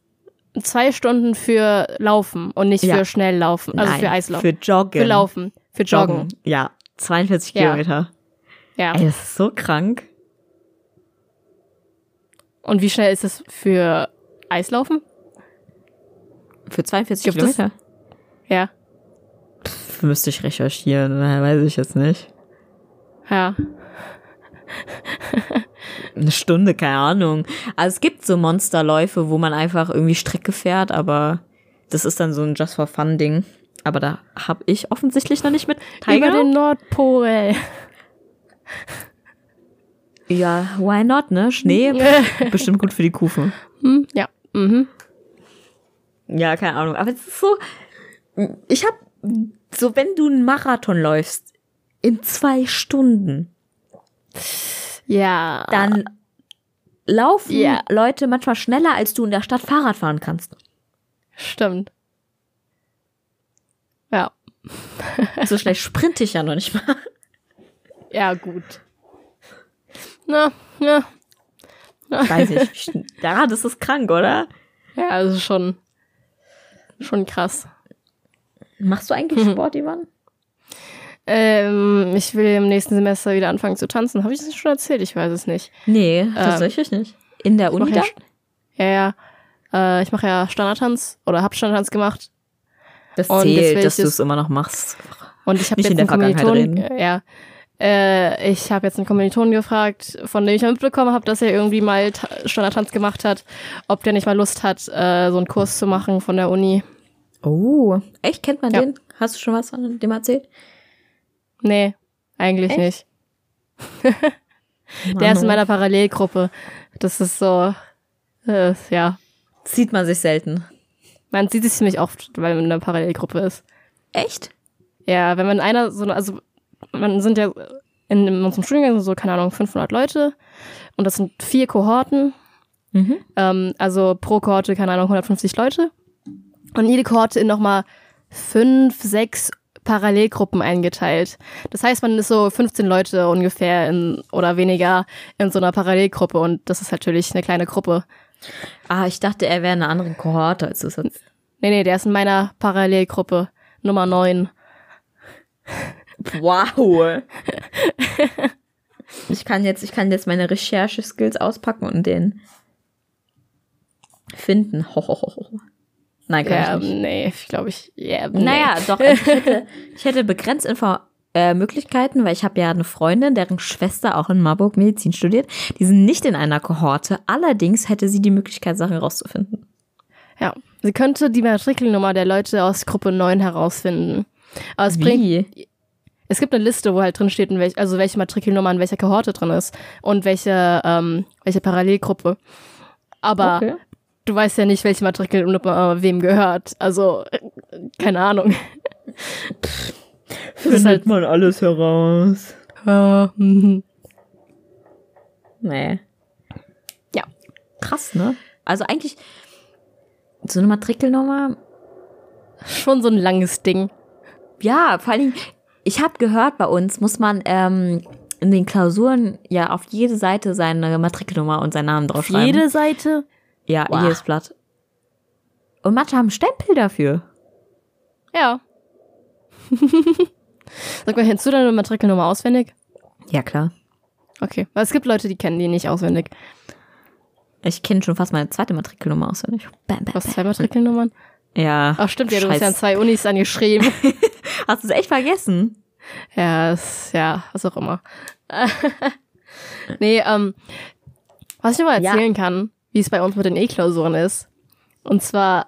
zwei Stunden für Laufen und nicht Ja. für schnell laufen? Also Nein, für Eislaufen. Für Joggen. Für Laufen. Für Joggen. Ja, 42 Ja. Kilometer. Ja. Ey, das ist so krank. Und wie schnell ist es für Eislaufen? Für 42 Gibt Kilometer? Ja. Pff, müsste ich recherchieren, weiß ich jetzt nicht. Ja. Eine Stunde, keine Ahnung. Also es gibt so Monsterläufe, wo man einfach irgendwie Strecke fährt, aber das ist dann so ein Just for Fun Ding. Aber da habe ich offensichtlich noch nicht mit Über teilgenommen. den Nordpol. Ja, why not, ne? Schnee, [LAUGHS] bestimmt gut für die Kufen. hm, ja. Mhm. Ja, keine Ahnung. Aber es ist so, ich habe so, wenn du einen Marathon läufst in zwei Stunden, Ja. dann laufen Ja. Leute manchmal schneller, als du in der Stadt Fahrrad fahren kannst. Stimmt. Ja. So schlecht sprinte ich ja noch nicht mal. Ja, gut. Na, ja. Weiß ich. Ja, das ist krank, oder? Ja, also schon, schon krass. Machst du eigentlich Mhm. Sport, Ivan? Ähm, ich will im nächsten Semester wieder anfangen zu tanzen. Habe ich das schon erzählt? Ich weiß es nicht. Nee, tatsächlich nicht. In der Ähm, Uni ja, ja, ja. Äh, ich mache ja Standardtanz oder hab Standardtanz gemacht. Das Und zählt, dass du es- immer noch machst. Und ich habe jetzt in der Vergangenheit Kommilitonen, ja, äh, ich habe jetzt einen Kommilitonen gefragt, von dem ich mitbekommen habe, dass er irgendwie mal Ta Standardtanz gemacht hat, ob der nicht mal Lust hat, äh, so einen Kurs zu machen von der Uni. Oh, echt? Kennt man Ja. den? Hast du schon was von dem erzählt? Nee, eigentlich Echt? nicht. [LAUGHS] Der ist in Mano. meiner Parallelgruppe. Das ist so, äh, ja. Sieht man sich selten. Man sieht es ziemlich oft, weil man in einer Parallelgruppe ist. Echt? Ja, wenn man einer so, also, man sind ja in, in unserem Studiengang so, keine Ahnung, 500 Leute und das sind vier Kohorten. Mhm. Ähm, also pro Kohorte, keine Ahnung, 150 Leute. Und jede Kohorte in nochmal fünf, sechs Parallelgruppen eingeteilt. Das heißt, man ist so 15 Leute ungefähr in, oder weniger in so einer Parallelgruppe und das ist natürlich eine kleine Gruppe. Ah, ich dachte, er wäre in einer anderen Kohorte, als du jetzt. Nee, nee, der ist in meiner Parallelgruppe, Nummer 9. Wow. [LAUGHS] ich kann jetzt, ich kann jetzt meine Recherche-Skills auspacken und den finden. Ho, ho, ho. Nein, kann Ja, ich nicht. nee, ich glaube ich. Yeah, nee. Naja, doch, also ich hätte, [LAUGHS] ich hätte begrenzt Info äh, Möglichkeiten, weil ich habe ja eine Freundin, deren Schwester auch in Marburg Medizin studiert. Die sind nicht in einer Kohorte. Allerdings hätte sie die Möglichkeit, Sachen rauszufinden. Ja. Sie könnte die Matrikelnummer der Leute aus Gruppe 9 herausfinden. Aber es bringt. Es gibt eine Liste, wo halt drin steht, welch, also welche Matrikelnummer in welcher Kohorte drin ist und welche, ähm, welche Parallelgruppe. Aber Okay. du weißt ja nicht, welche Matrikelnummer äh, wem gehört. Also, äh, keine Ahnung. Das ist halt. man alles heraus. Äh, mhm. Nee. Ja. Krass, ne? Also eigentlich so eine Matrikelnummer. Schon so ein langes Ding. Ja, vor allen Dingen, ich habe gehört, bei uns muss man ähm, in den Klausuren ja auf jede Seite seine Matrikelnummer und seinen Namen Auf draufschreiben. jede Seite. Ja, Wow. jedes Blatt. Und manche haben Stempel dafür. Ja. [LAUGHS] Sag mal, kennst du deine Matrikelnummer auswendig? Ja, klar. Okay. Weil es gibt Leute, die kennen die nicht auswendig. Ich kenne schon fast meine zweite Matrikelnummer auswendig. Bam, bam, Was, zwei Matrikelnummern? Ja. Ach stimmt, ja, du bist ja an Scheiß. zwei Unis angeschrieben. [LAUGHS] Hast du es echt vergessen? ja, ist, ja, was auch immer. [LAUGHS] nee, ähm, was ich mal Ja. erzählen kann, wie es bei uns mit den E-Klausuren ist. Und zwar,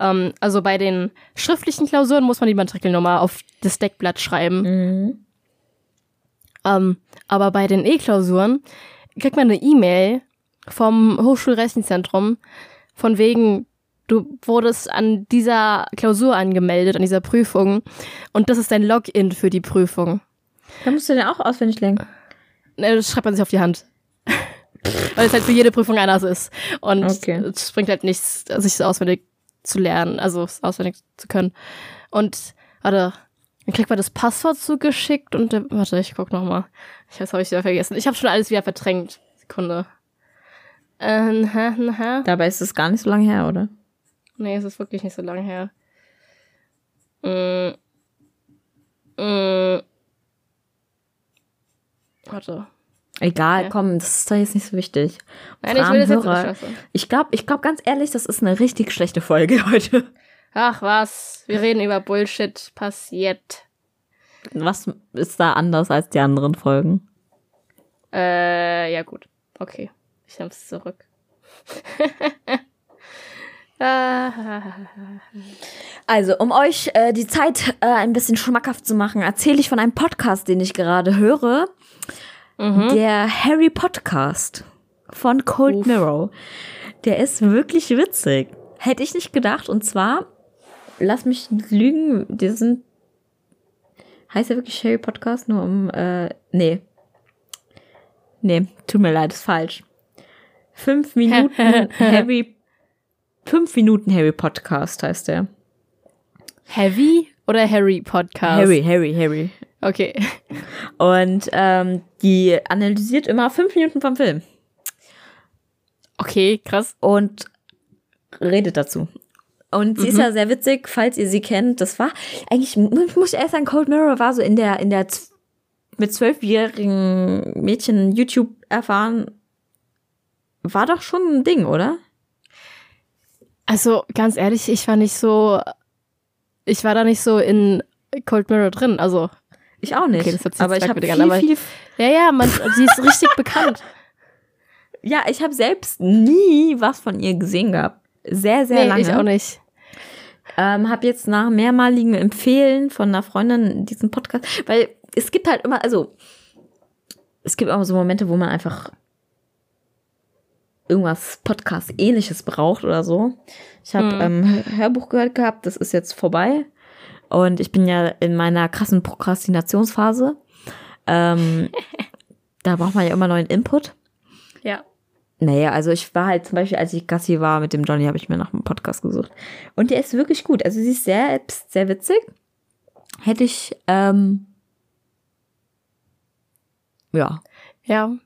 ähm, also bei den schriftlichen Klausuren muss man die Matrikelnummer auf das Deckblatt schreiben. Mhm. Ähm, aber bei den E-Klausuren kriegt man eine E-Mail vom Hochschulrechenzentrum von wegen, du wurdest an dieser Klausur angemeldet, an dieser Prüfung und das ist dein Login für die Prüfung. Da musst du den auch auswendig lernen. Ne, das schreibt man sich auf die Hand. [LAUGHS] Weil es halt für jede Prüfung anders ist. Und Okay. es bringt halt nichts, sich auswendig zu lernen, also es auswendig zu können. Und, warte, dann kriegt man das Passwort zugeschickt und, der- warte, ich guck nochmal. Ich weiß, habe ich wieder vergessen. Ich habe schon alles wieder verdrängt. Sekunde. Äh, hä, hä? Dabei ist es gar nicht so lange her, oder? Nee, es ist wirklich nicht so lange her. Mm. Mm. Warte. Egal, Ja. komm, das ist doch jetzt nicht so wichtig. Nein, ich will das jetzt Hörer. nicht. Ich glaube, ich glaub ganz ehrlich, das ist eine richtig schlechte Folge [LAUGHS] heute. Ach was, wir reden über Bullshit passiert. Was ist da anders als die anderen Folgen? Äh, ja gut. Okay, ich nehm's zurück. [LAUGHS] [LAUGHS] Also, um euch äh, die Zeit äh, ein bisschen schmackhaft zu machen, erzähle ich von einem Podcast, den ich gerade höre. mhm. Der Harry Podcast von Cold Uff. Mirror. Der ist wirklich witzig. Hätte ich nicht gedacht. Und zwar, lass mich lügen, die sind. Heißt ja wirklich Harry Podcast? Nur um. Äh, nee. Nee, tut mir leid, ist falsch. Fünf [LAUGHS] Minuten Harry. Fünf Minuten Harry Podcast heißt der. Heavy oder Harry Podcast? Harry, Harry, Harry. Okay. Und ähm, die analysiert immer fünf Minuten vom Film Okay, krass. und redet dazu. Und sie ist Mhm. ja sehr witzig, falls ihr sie kennt. Das war eigentlich, muss ich erst sagen, Cold Mirror war so in der, in der mit zwölfjährigen Mädchen YouTube erfahren, war doch schon ein Ding, oder? Also, ganz ehrlich, ich war nicht so. Ich war da nicht so in Cold Mirror drin. Also, Ich auch nicht. Okay, das hört sich aber ich habe viel, an, viel, ja, ja, man, sie ist richtig bekannt. [LAUGHS] ja, ich habe selbst nie was von ihr gesehen gehabt. Sehr, sehr nee, lange. ich auch nicht. Ähm, habe jetzt nach mehrmaligen Empfehlen von einer Freundin diesen Podcast, weil es gibt halt immer, also es gibt auch so Momente, wo man einfach irgendwas Podcast-ähnliches braucht oder so. Ich habe Hm. ähm, Hörbuch gehört gehabt, das ist jetzt vorbei. Und ich bin ja in meiner krassen Prokrastinationsphase. Ähm, [LAUGHS] da braucht man ja immer neuen Input. Ja. Naja, also ich war halt zum Beispiel, als ich Gassi war mit dem Johnny, habe ich mir nach einem Podcast gesucht. Und der ist wirklich gut. Also sie ist selbst sehr witzig. Hätte ich, ähm, ja, Ja.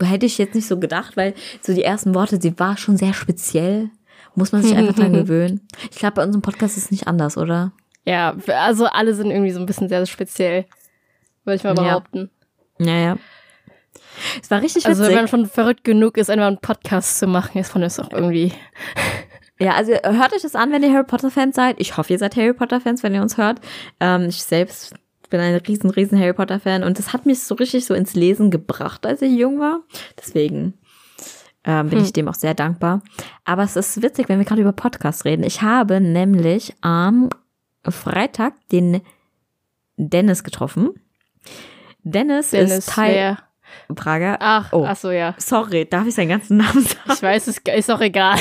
Hätte ich jetzt nicht so gedacht, weil so die ersten Worte, sie war schon sehr speziell. Muss man sich einfach dran [LAUGHS] gewöhnen. Ich glaube, bei unserem Podcast ist es nicht anders, oder? Ja, also alle sind irgendwie so ein bisschen sehr speziell. Würde ich mal Ja. behaupten. Naja. Es war richtig Also, wenn witzig. man schon verrückt genug ist, einfach einen Podcast zu machen, ist man das auch irgendwie. Ja, also hört euch das an, wenn ihr Harry Potter Fans seid. Ich hoffe, ihr seid Harry Potter Fans, wenn ihr uns hört. Ähm, ich selbst bin ein riesen, riesen Harry Potter Fan und das hat mich so richtig so ins Lesen gebracht, als ich jung war. Deswegen ähm, bin Hm. ich dem auch sehr dankbar. Aber es ist witzig, wenn wir gerade über Podcasts reden. Ich habe nämlich am Freitag den Dennis getroffen. Dennis, Dennis, ist Teil wer? Prager. Ach, Oh. ach so, ja. Sorry, darf ich seinen ganzen Namen sagen? Ich weiß, es ist auch egal.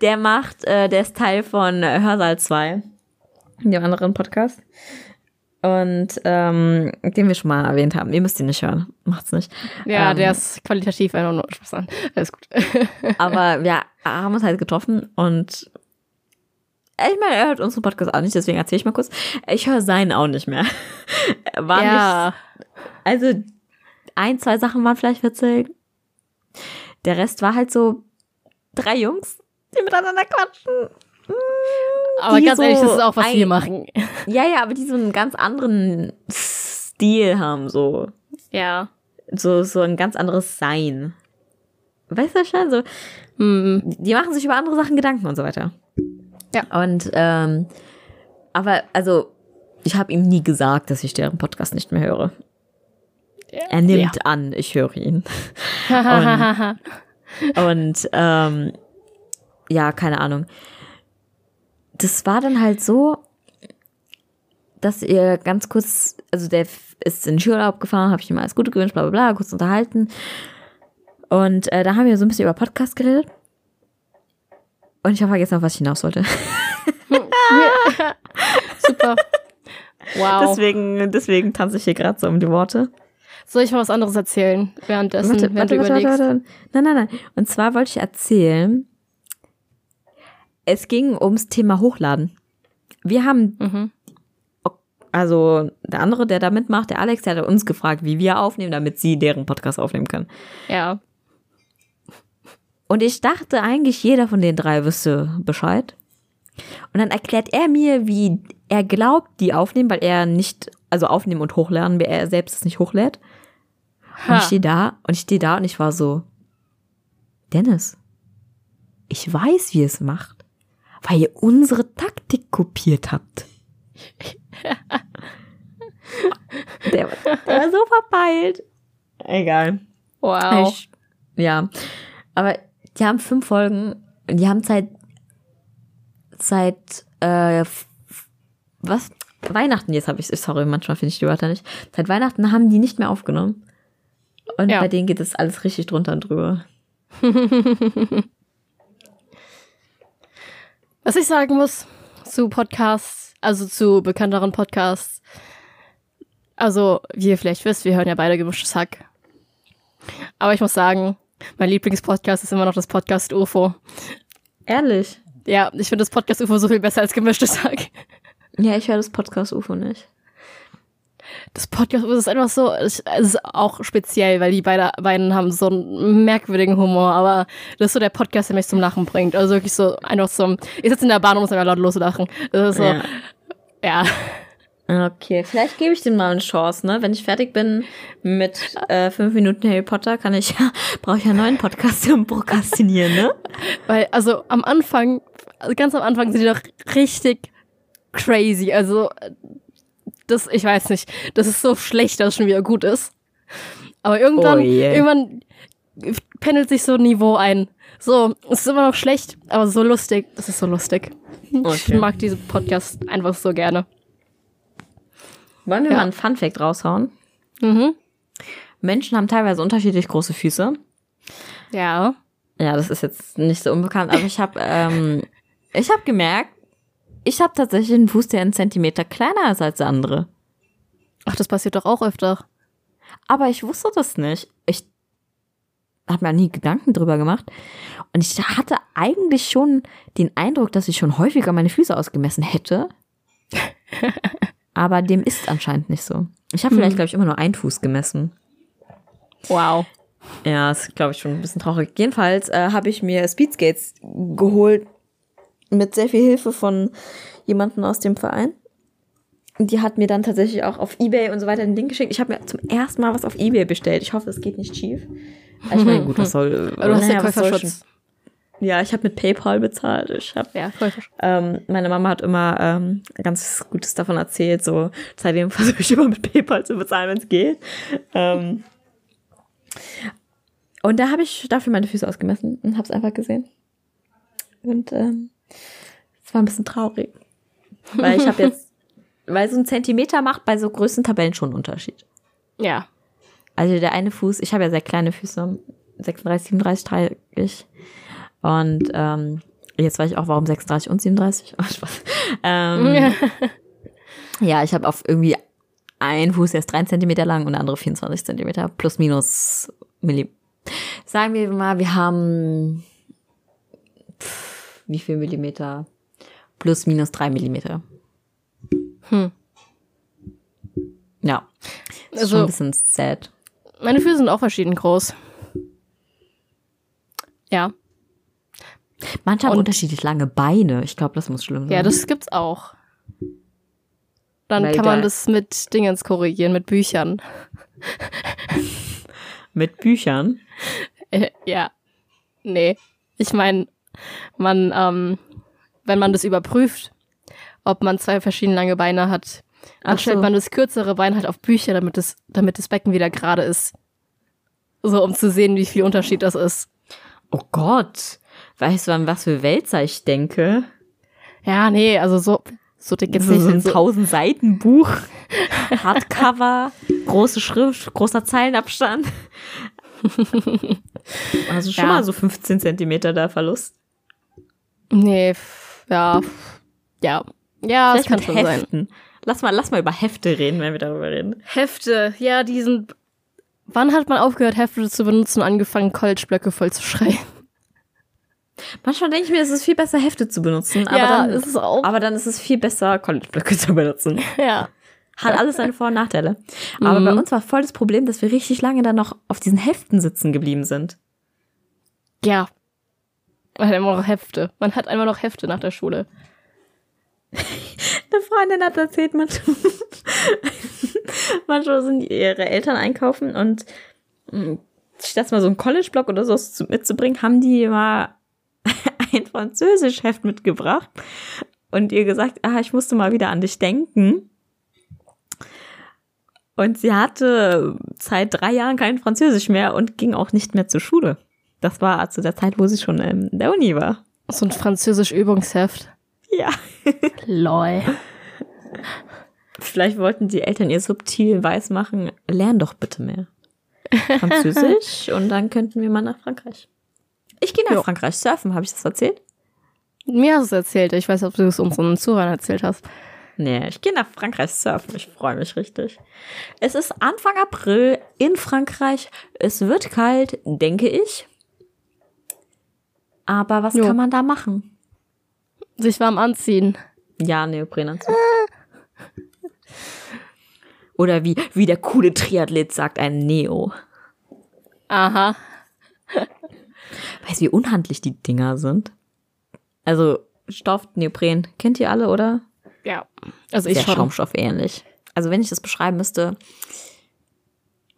Der macht, äh, der ist Teil von Hörsaal 2, dem anderen Podcast. Und ähm, den wir schon mal erwähnt haben. Ihr müsst ihn nicht hören. Macht's nicht. Ja, Ähm, der ist qualitativ einfach nur Spaß an. Alles gut. [LAUGHS] Aber wir haben uns halt getroffen und ich meine, er hört unseren Podcast auch nicht, deswegen erzähle ich mal kurz. Ich höre seinen auch nicht mehr. [LAUGHS] War nicht, ja. also ein, zwei Sachen waren vielleicht witzig. Der Rest war halt so drei Jungs, die miteinander quatschen. Aber ganz ehrlich, das so ist auch, was ein- wir machen. Ja, ja, aber die so einen ganz anderen Stil haben, so. Ja. So, so ein ganz anderes Sein. Weißt du schon? So, Hm. die machen sich über andere Sachen Gedanken und so weiter. Ja. Und, ähm, aber, also, ich habe ihm nie gesagt, dass ich deren Podcast nicht mehr höre. Er nimmt an, ich höre ihn. [LAUGHS] Ja. Und ähm, ja, keine Ahnung. Das war dann halt so, dass ihr ganz kurz, also der ist in den Skiurlaub gefahren, habe ich ihm alles Gute gewünscht, bla bla bla, kurz unterhalten. Und äh, da haben wir so ein bisschen über Podcast geredet. Und ich habe vergessen, auf was ich hinaus wollte. [LAUGHS] Super. Wow. Deswegen, deswegen tanze ich hier gerade so um die Worte. Soll ich mal was anderes erzählen währenddessen, Warte, wenn warte, du warte, überlegst? warte, warte. Nein, nein, nein. Und zwar wollte ich erzählen, es ging ums Thema Hochladen. Wir haben, Mhm. also der andere, der da mitmacht, der Alex, der hat uns gefragt, wie wir aufnehmen, damit sie deren Podcast aufnehmen können. Ja. Und ich dachte eigentlich, jeder von den drei wüsste Bescheid. Und dann erklärt er mir, wie er glaubt, die aufnehmen, weil er nicht, also aufnehmen und hochladen, weil er selbst es nicht hochlädt. Und Ha. ich stehe da und ich stehe da und ich war so, Dennis, ich weiß, wie es macht, weil ihr unsere Taktik kopiert habt. der, war- der war so verpeilt. Egal. Wow. Ich, ja. Aber die haben fünf Folgen. und Die haben seit seit äh, was? Weihnachten, jetzt habe ich sorry, manchmal finde ich die Wörter nicht. Seit Weihnachten haben die nicht mehr aufgenommen. Und Ja. bei denen geht es alles richtig drunter und drüber. [LAUGHS] Was ich sagen muss zu Podcasts, also zu bekannteren Podcasts. Also, wie ihr vielleicht wisst, wir hören ja beide gemischtes Hack. Aber ich muss sagen, mein Lieblingspodcast ist immer noch das Podcast UFO. Ehrlich? Ja, ich finde das Podcast UFO so viel besser als gemischtes Hack. Ja, ich höre das Podcast UFO nicht. Das Podcast ist einfach so, es ist auch speziell, weil die beide, beiden haben so einen merkwürdigen Humor, aber das ist so der Podcast, der mich zum Lachen bringt. Also wirklich so, einfach zum, ich sitze in der Bahn und muss einfach laut loslachen. Das ist so, Ja. ja. Okay, vielleicht gebe ich dem mal eine Chance, ne? Wenn ich fertig bin mit äh, fünf Minuten Harry Potter, kann ich ja, [LAUGHS] brauche ich ja einen neuen Podcast zum Prokrastinieren, ne? [LAUGHS] Weil, also am Anfang, also ganz am Anfang sind die doch richtig crazy. Also, das, ich weiß nicht, das ist so schlecht, dass es schon wieder gut ist. Aber irgendwann, Oh je. irgendwann pendelt sich so ein Niveau ein. So, es ist immer noch schlecht, aber so lustig. Das ist so lustig. Ich Okay. mag diesen Podcast einfach so gerne. Wollen wir Ja. mal einen Funfact raushauen? Mhm. Menschen haben teilweise unterschiedlich große Füße. Ja. Ja, das ist jetzt nicht so unbekannt, aber ich habe [LAUGHS] ähm, ich habe gemerkt, ich habe tatsächlich einen Fuß, der einen Zentimeter kleiner ist als der andere. Ach, das passiert doch auch öfter. Aber ich wusste das nicht. Ich habe mir nie Gedanken drüber gemacht. Und ich hatte eigentlich schon den Eindruck, dass ich schon häufiger meine Füße ausgemessen hätte. [LAUGHS] Aber dem ist anscheinend nicht so. Ich habe vielleicht, glaube ich, immer nur einen Fuß gemessen. Wow. Ja, ist, glaube ich, schon ein bisschen traurig. Jedenfalls äh, habe ich mir Speedskates geholt mit sehr viel Hilfe von jemandem aus dem Verein. Und die hat mir dann tatsächlich auch auf Ebay und so weiter ein Ding geschickt. Ich habe mir zum ersten Mal was auf Ebay bestellt. Ich hoffe, es geht nicht schief. Aber Ich [LAUGHS] meine, gut, das soll. Aber du hast ja Käuferschutz. Ja, ich habe mit PayPal bezahlt. Ich habe Ja, ähm, meine Mama hat immer ähm, ganz Gutes davon erzählt. So, seitdem versuche [LAUGHS] ich immer mit PayPal zu bezahlen, wenn es geht. Ähm, und da habe ich dafür meine Füße ausgemessen und habe es einfach gesehen. Und ähm, war ein bisschen traurig. Weil ich habe jetzt, [LAUGHS] weil so ein Zentimeter macht bei so größten Tabellen schon einen Unterschied. Ja. Also der eine Fuß, ich habe ja sehr kleine Füße, 36, 37 trage ich. Und ähm, jetzt weiß ich auch, warum 36 und 37. [LAUGHS] Oh, Spaß. Ähm, [LAUGHS] ja, ich habe auf irgendwie einen Fuß, der ist 3 Zentimeter lang und der andere 24 Zentimeter plus minus Milli. Sagen wir mal, wir haben pff, wie viel Millimeter? Plus minus 3 Millimeter. Hm. Ja. Das ist Also- schon ein bisschen sad. Meine Füße sind auch verschieden groß. Ja. Manche haben Und- unterschiedlich lange Beine. Ich glaube, das muss schlimm sein. Ja, das gibt's auch. Dann Weil kann man da- das mit Dingens korrigieren, mit Büchern. Mit Büchern. Äh, [LAUGHS] ja. Nee. Ich meine, man, ähm, wenn man das überprüft, ob man zwei verschiedene lange Beine hat, dann Ach stellt so. man das kürzere Bein halt auf Bücher, damit das, damit das Becken wieder gerade ist. So, um zu sehen, wie viel Unterschied das ist. Oh Gott. Weißt du, an was für Wälzer ich denke? Ja, nee, also so, so dick jetzt So, nicht. so ein so, 1000 Seiten Buch. [LAUGHS] Hardcover. große Schrift, großer Zeilenabstand. [LAUGHS] also schon Ja. mal so 15 Zentimeter da Verlust. nee, ja, ja. Ja, das kann schon sein. Heften. Lass mal, lass mal über Hefte reden, wenn wir darüber reden. Hefte, ja, die sind. Wann hat man aufgehört, Hefte zu benutzen und angefangen, College-Blöcke voll zu schreiben? Manchmal denke ich mir, es ist viel besser, Hefte zu benutzen. Aber, Ja, dann, ist es auch. aber dann ist es viel besser, College-Blöcke zu benutzen. [LAUGHS] Ja. Hat alles seine Vor- und Nachteile. Aber Mhm. bei uns war voll das Problem, dass wir richtig lange dann noch auf diesen Heften sitzen geblieben sind. Ja. Man hat immer noch Hefte. Man hat immer noch Hefte nach der Schule. Eine Freundin hat erzählt, manchmal, [LAUGHS] sind ihre Eltern einkaufen und mh, statt mal so einen College-Block oder so zu- mitzubringen, haben die mal [LAUGHS] ein Französisch-Heft mitgebracht und ihr gesagt, ah, ich musste mal wieder an dich denken. Und sie hatte seit drei Jahren kein Französisch mehr und ging auch nicht mehr zur Schule. Das war zu der Zeit, wo sie schon in der Uni war. So ein französisch Übungsheft. Ja. [LAUGHS] Lol. Vielleicht wollten die Eltern ihr subtil weismachen, lern doch bitte mehr Französisch [LAUGHS] und dann könnten wir mal nach Frankreich. Ich gehe nach Jo. Frankreich surfen, habe ich das erzählt? Mir hast du es erzählt. Ich weiß, ob du es unseren Zuhörern erzählt hast. Nee, ich gehe nach Frankreich surfen. Ich freue mich richtig. Es ist Anfang April in Frankreich. Es wird kalt, denke ich. Aber was Jo. kann man da machen? Sich warm anziehen. Ja, Neoprenanzug. [LAUGHS] Oder wie, wie der coole Triathlet sagt, ein Neo. Aha. Weißt du, wie unhandlich die Dinger sind? Also, Stoff, Neopren, kennt ihr alle, oder? Ja. Also ich Sehr. Schaumstoff ähnlich. Also, wenn ich das beschreiben müsste,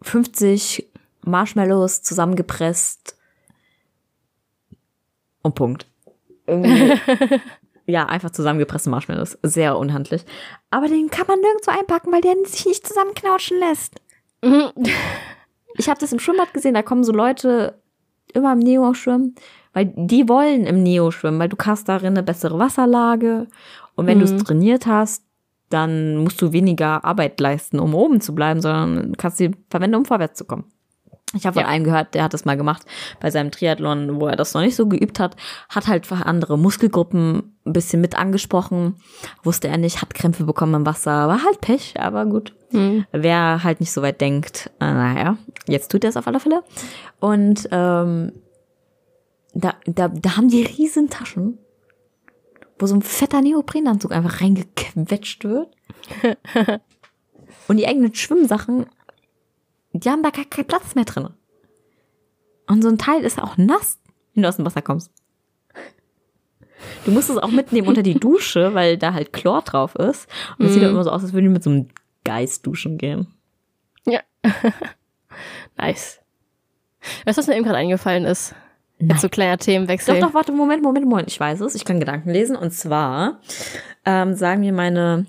50 Marshmallows zusammengepresst und Punkt. Irgendwie, [LAUGHS] ja, einfach zusammengepresste Marshmallows. Sehr unhandlich. Aber den kann man nirgendwo einpacken, weil der sich nicht zusammenknautschen lässt. Mhm. [LAUGHS] Ich habe das im Schwimmbad gesehen, da kommen so Leute immer im Neo schwimmen, weil die wollen im Neo schwimmen, weil du hast darin eine bessere Wasserlage und wenn du es trainiert hast, dann musst du weniger Arbeit leisten, um oben zu bleiben, sondern kannst sie verwenden, um vorwärts zu kommen. Ich habe von Ja. einem gehört, der hat das mal gemacht bei seinem Triathlon, wo er das noch nicht so geübt hat, hat halt für andere Muskelgruppen ein bisschen mit angesprochen, wusste er nicht, hat Krämpfe bekommen im Wasser, war halt Pech, aber gut. Mhm. Wer halt nicht so weit denkt, äh, naja, jetzt tut er es auf alle Fälle. Und ähm, da, da, da haben die riesen Taschen, wo so ein fetter Neoprenanzug einfach reingequetscht wird. [LAUGHS] Und die eigenen Schwimmsachen, die haben da gar keinen Platz mehr drin. Und so ein Teil ist auch nass, wenn du aus dem Wasser kommst. Du musst es auch mitnehmen unter die [LAUGHS] Dusche, weil da halt Chlor drauf ist. Und es sieht Mhm. auch immer so aus, als würden die mit so einem Geist duschen gehen. Ja. [LAUGHS] nice. Weißt du, was mir eben gerade eingefallen ist? Jetzt so kleiner Themenwechsel. Doch, doch, warte, Moment, Moment, Moment. Ich weiß es. Ich kann Gedanken lesen. Und zwar ähm, sagen mir meine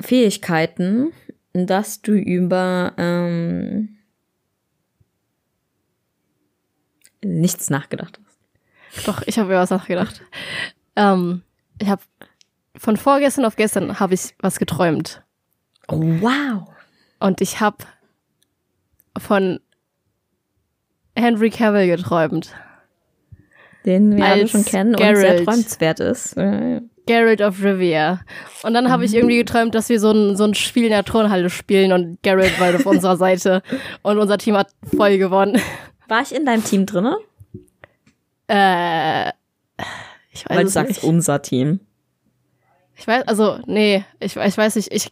Fähigkeiten, dass du über ähm, nichts nachgedacht hast. Doch, ich habe über was nachgedacht. Ähm, ich habe von vorgestern auf gestern habe ich was geträumt. Oh, wow. Und ich habe von Henry Cavill geträumt. Den wir alle schon kennen und sehr Geralt. träumenswert ist. Ja, ja. Geralt of Rivia. Und dann habe ich irgendwie geträumt, dass wir so ein, so ein Spiel in der Turnhalle spielen und Geralt war auf unserer Seite. [LAUGHS] Und unser Team hat voll gewonnen. War ich in deinem Team drinne? Äh, ich weiß Weil du sagst nicht. unser Team. Ich weiß, also, nee, ich, ich weiß nicht. Ich,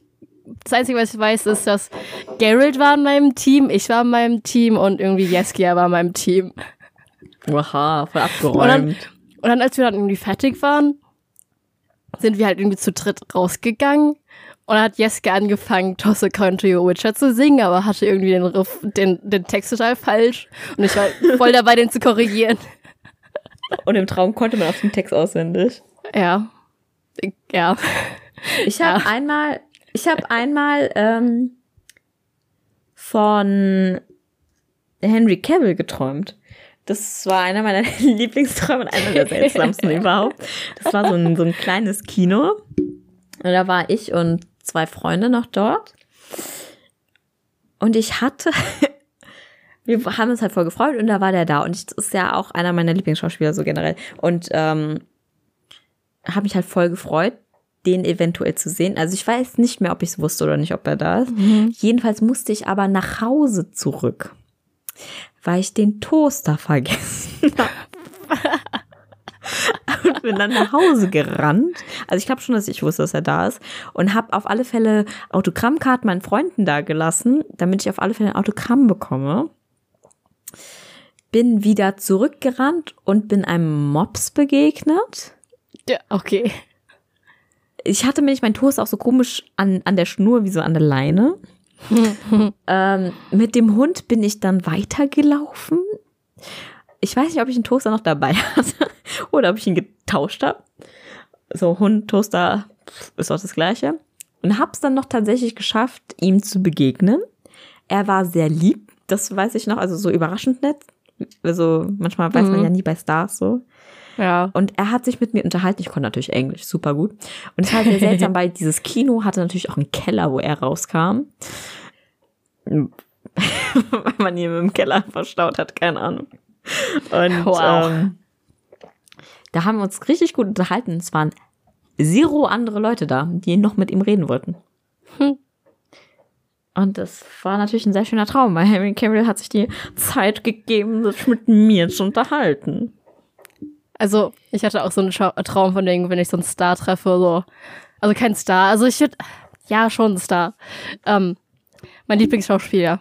das Einzige, was ich weiß, ist, dass Geralt war in meinem Team, ich war in meinem Team und irgendwie Jeskia war in meinem Team. Oha, voll Und abgeräumt. dann, und dann, als wir dann irgendwie fertig waren, sind wir halt irgendwie zu dritt rausgegangen. Und dann hat Jeske angefangen, Toss a Coin to Your Witcher zu singen, aber hatte irgendwie den, Riff, den, den Text total falsch. Und ich war voll dabei, den zu korrigieren. Und im Traum konnte man auch den Text auswendig. Ja. Ich- Ja. Ich habe Ja. einmal, ich habe einmal ähm, von Henry Cavill geträumt. Das war einer meiner [LAUGHS] Lieblingsträume und einer der seltsamsten [LAUGHS] überhaupt. Das war so ein, so ein kleines Kino. Und da war ich und zwei Freunde noch dort. Und ich hatte, [LAUGHS] wir haben uns halt voll gefreut und da war der da. Und ich, das ist ja auch einer meiner Lieblingsschauspieler so generell. Und ähm, habe mich halt voll gefreut, den eventuell zu sehen. Also ich weiß nicht mehr, ob ich es wusste oder nicht, ob er da ist. Jedenfalls musste ich aber nach Hause zurück, weil ich den Toaster vergessen [LAUGHS] habe. und bin dann nach Hause gerannt. Also ich glaube schon, dass ich wusste, dass er da ist. Und habe auf alle Fälle Autogrammkarten meinen Freunden da gelassen, damit ich auf alle Fälle ein Autogramm bekomme. Bin wieder zurückgerannt und bin einem Mops begegnet. Ja, okay. Ich hatte nämlich meinen Toast auch so komisch an, an der Schnur, wie so an der Leine. [LAUGHS] ähm, mit dem Hund bin ich dann weitergelaufen. Ich weiß nicht, ob ich einen Toaster noch dabei [LAUGHS] hatte oder ob ich ihn getauscht habe. So Hund, Toaster ist auch das gleiche. Und hab's dann noch tatsächlich geschafft, ihm zu begegnen. Er war sehr lieb, das weiß ich noch, also so überraschend nett. Also manchmal weiß man ja nie bei Stars so. Ja. Und er hat sich mit mir unterhalten. Ich konnte natürlich Englisch, super gut. Und es war sehr seltsam, [LAUGHS] weil dieses Kino hatte natürlich auch einen Keller, wo er rauskam. [LAUGHS] weil man ihn im Keller verstaut hat, keine Ahnung. Und Wow. ähm, da haben wir uns richtig gut unterhalten. Es waren zero andere Leute da, die noch mit ihm reden wollten. Hm. Und das war natürlich ein sehr schöner Traum, weil Henry Cavill hat sich die Zeit gegeben, sich mit mir zu unterhalten. Also, ich hatte auch so einen Traum von denen, wenn ich so einen Star treffe, so. Also kein Star. Also ich würde, ja, schon ein Star. Ähm, mein Lieblingsschauspieler.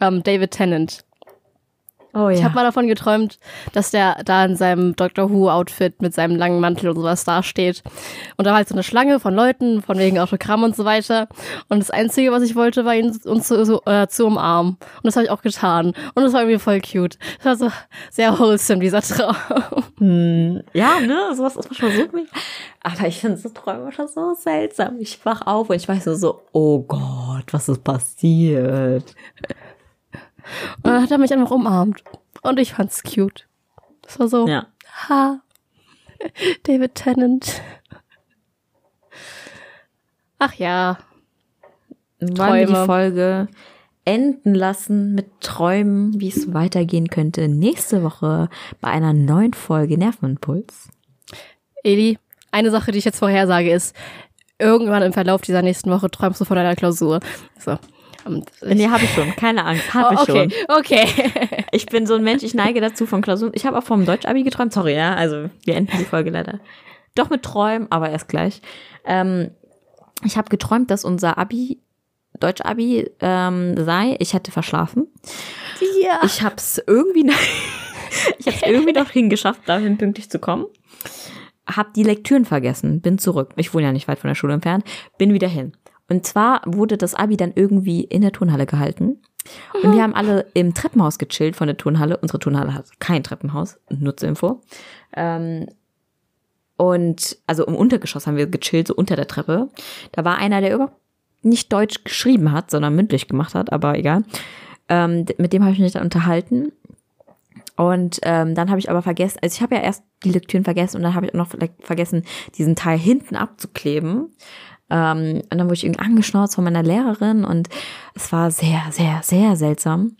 Ähm, David Tennant. Oh Ich habe mal davon geträumt, dass der da in seinem Doctor Who-Outfit mit seinem langen Mantel und sowas da steht. Und da war halt so eine Schlange von Leuten, von wegen Autogramm und so weiter. Und das Einzige, was ich wollte, war ihn uns zu, so, äh, zu umarmen. Und das habe ich auch getan. Und das war irgendwie voll cute. Das war so sehr wholesome, dieser Traum. [LAUGHS] Hm, ja, ne, sowas ist manchmal so gut. Aber ich finde so Träume schon so seltsam. Ich wach auf und ich weiß so, so, oh Gott, was ist passiert? Und dann hat er mich einfach umarmt. Und ich fand's cute. Das war so, Ja. ha, [LAUGHS] David Tennant. Ach ja, Wollen wir die. Folge enden lassen mit Träumen, wie es weitergehen könnte nächste Woche bei einer neuen Folge Nervenimpuls. Eli, eine Sache, die ich jetzt vorhersage, ist, irgendwann im Verlauf dieser nächsten Woche träumst du von deiner Klausur. So. Ich, Nee, habe ich schon. Keine Angst, habe oh, ich okay, schon. okay. [LAUGHS] Ich bin so ein Mensch, ich neige dazu von Klausuren. Ich habe auch vom Deutsch-Abi geträumt. Sorry, ja, also wir enden die Folge leider. Doch mit Träumen, aber erst gleich. Ähm, ich habe geträumt, dass unser Abi, Deutsch-Abi ähm, sei. Ich hätte verschlafen. ja. Ich habe es irgendwie, [LAUGHS] ich habe es irgendwie noch hingeschafft, dahin pünktlich zu kommen. Hab die Lektüren vergessen, bin zurück. Ich wohne ja nicht weit von der Schule entfernt, bin wieder hin. Und zwar wurde das Abi dann irgendwie in der Turnhalle gehalten. Und wir haben alle im Treppenhaus gechillt von der Turnhalle. Unsere Turnhalle hat kein Treppenhaus, nur Info. Ähm, und also im Untergeschoss haben wir gechillt, so unter der Treppe. Da war einer, der überhaupt nicht Deutsch geschrieben hat, sondern mündlich gemacht hat, aber egal. Ähm, mit dem habe ich mich dann unterhalten. Und ähm, dann habe ich aber vergessen, also ich habe ja erst die Lektüren vergessen und dann habe ich auch noch vergessen, diesen Teil hinten abzukleben. Ähm, und dann wurde ich irgendwie angeschnauzt von meiner Lehrerin und es war sehr, sehr, sehr seltsam.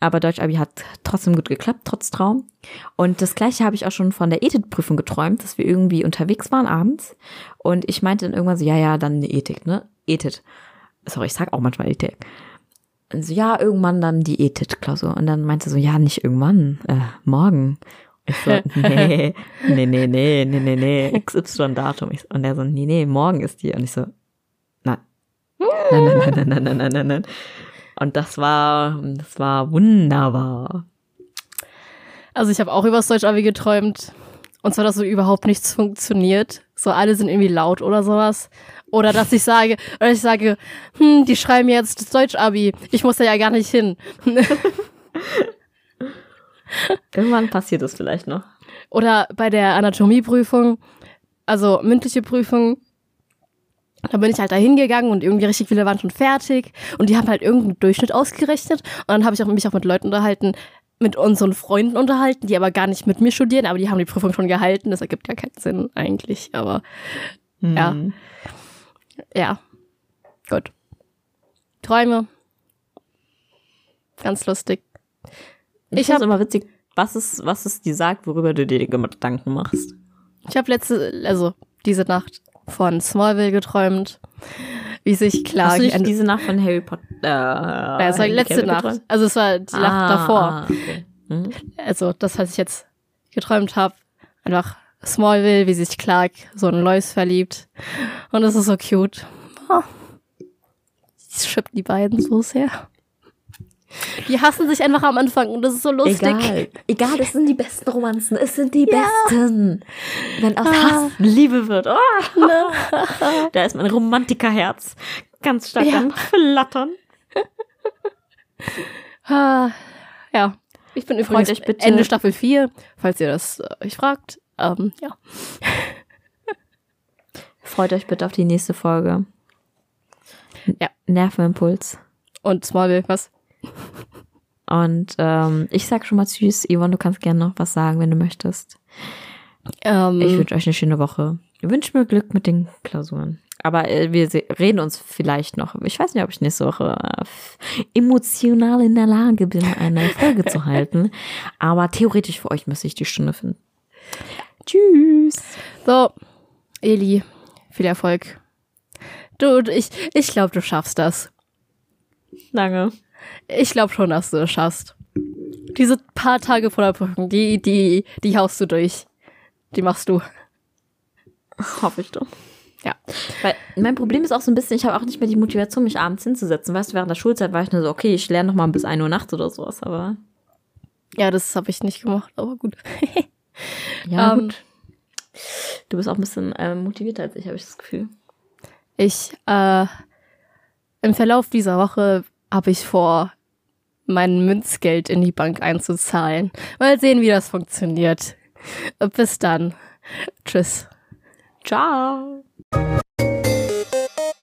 Aber Deutsch-Abi hat trotzdem gut geklappt, trotz Traum. Und das gleiche habe ich auch schon von der Ethik-Prüfung geträumt, dass wir irgendwie unterwegs waren abends. Und ich meinte dann irgendwann so, ja, ja, dann eine Ethik, ne? Ethik. Sorry, ich sag auch manchmal Ethik. Und so, ja, irgendwann dann die Ethik-Klausur. Und dann meinte sie so, ja, nicht irgendwann, äh, morgen. Ich so, [LAUGHS] nee, nee, nee, nee, nee, nee, nee, XY-Datum. Und er so, nee, nee, morgen ist die. Und ich so, nein. Nein, nein, nein, nein, nein, nein, nein, nein. Und das war, das war wunderbar. Also ich habe auch über das Deutsch-Abi geträumt. Und zwar, dass so überhaupt nichts funktioniert. So alle sind irgendwie laut oder sowas. Oder dass ich sage, oder ich sage, hm, die schreiben jetzt das Deutsch-Abi. Ich muss da ja gar nicht hin. [LAUGHS] [LAUGHS] Irgendwann passiert es vielleicht noch. Oder bei der Anatomieprüfung, also mündliche Prüfung, da bin ich halt da hingegangen und irgendwie richtig viele waren schon fertig und die haben halt irgendeinen Durchschnitt ausgerechnet und dann habe ich auch mich auch mit Leuten unterhalten, mit unseren Freunden unterhalten, die aber gar nicht mit mir studieren, aber die haben die Prüfung schon gehalten. Das ergibt ja keinen Sinn eigentlich, aber Ja. Hm. ja. Gut. Träume. Ganz lustig. Ich, Ich finde es immer witzig, was es, was es dir sagt, worüber du dir Gedanken machst. Ich habe letzte, also diese Nacht von Smallville geträumt, wie sich Clark... Hast du nicht diese Nacht von Harry Potter? Äh, ja, es war die letzte Nacht. geträumt? Also es war die Nacht Ah, davor. ah, okay. Mhm. Also das, was ich jetzt geträumt habe, einfach Smallville, wie sich Clark so in Lois verliebt. Und es ist so cute. Oh. Ich schipp die beiden so sehr. Die hassen sich einfach am Anfang und das ist so lustig. Egal. Egal, es sind die besten Romanzen. Es sind die Ja. besten. Wenn aus Ah. Hass Liebe wird. Oh. [LAUGHS] da ist mein Romantikerherz ganz stark Ja. am Flattern. [LAUGHS] Ah, ja. Ich bin übrigens euch bitte- Ende Staffel 4, falls ihr das äh, euch fragt. Ähm, ja. [LAUGHS] Freut euch bitte auf die nächste Folge. Ja. Nervenimpuls. Und Smallville, was? Und ähm, ich sag schon mal tschüss. Yvonne, du kannst gerne noch was sagen, wenn du möchtest. Ähm, Ich wünsche euch eine schöne Woche. Ich wünsche mir Glück mit den Klausuren. Aber äh, wir reden uns vielleicht noch. Ich weiß nicht, ob ich nächste Woche äh, emotional in der Lage bin, eine Folge zu halten. Aber theoretisch für euch müsste ich die Stunde finden. Tschüss. so, Eli, viel Erfolg. Du, du, ich, ich glaube, du schaffst das. Danke. Ich glaube schon, dass du es schaffst. Diese paar Tage vor der Prüfung, die, die, die haust du durch. Die machst du. Hoffe ich doch. Ja. Weil mein Problem ist auch so ein bisschen, ich habe auch nicht mehr die Motivation, mich abends hinzusetzen. Weißt du, während der Schulzeit war ich nur so, okay, ich lerne noch mal bis 1 Uhr nachts oder sowas, aber Ja, das habe ich nicht gemacht, aber gut. [LAUGHS] ja, Ähm, gut. Du bist auch ein bisschen äh, motivierter als ich, habe ich das Gefühl. Ich, äh, im Verlauf dieser Woche habe ich vor, mein Münzgeld in die Bank einzuzahlen. Mal sehen, wie das funktioniert. Bis dann. Tschüss. Ciao.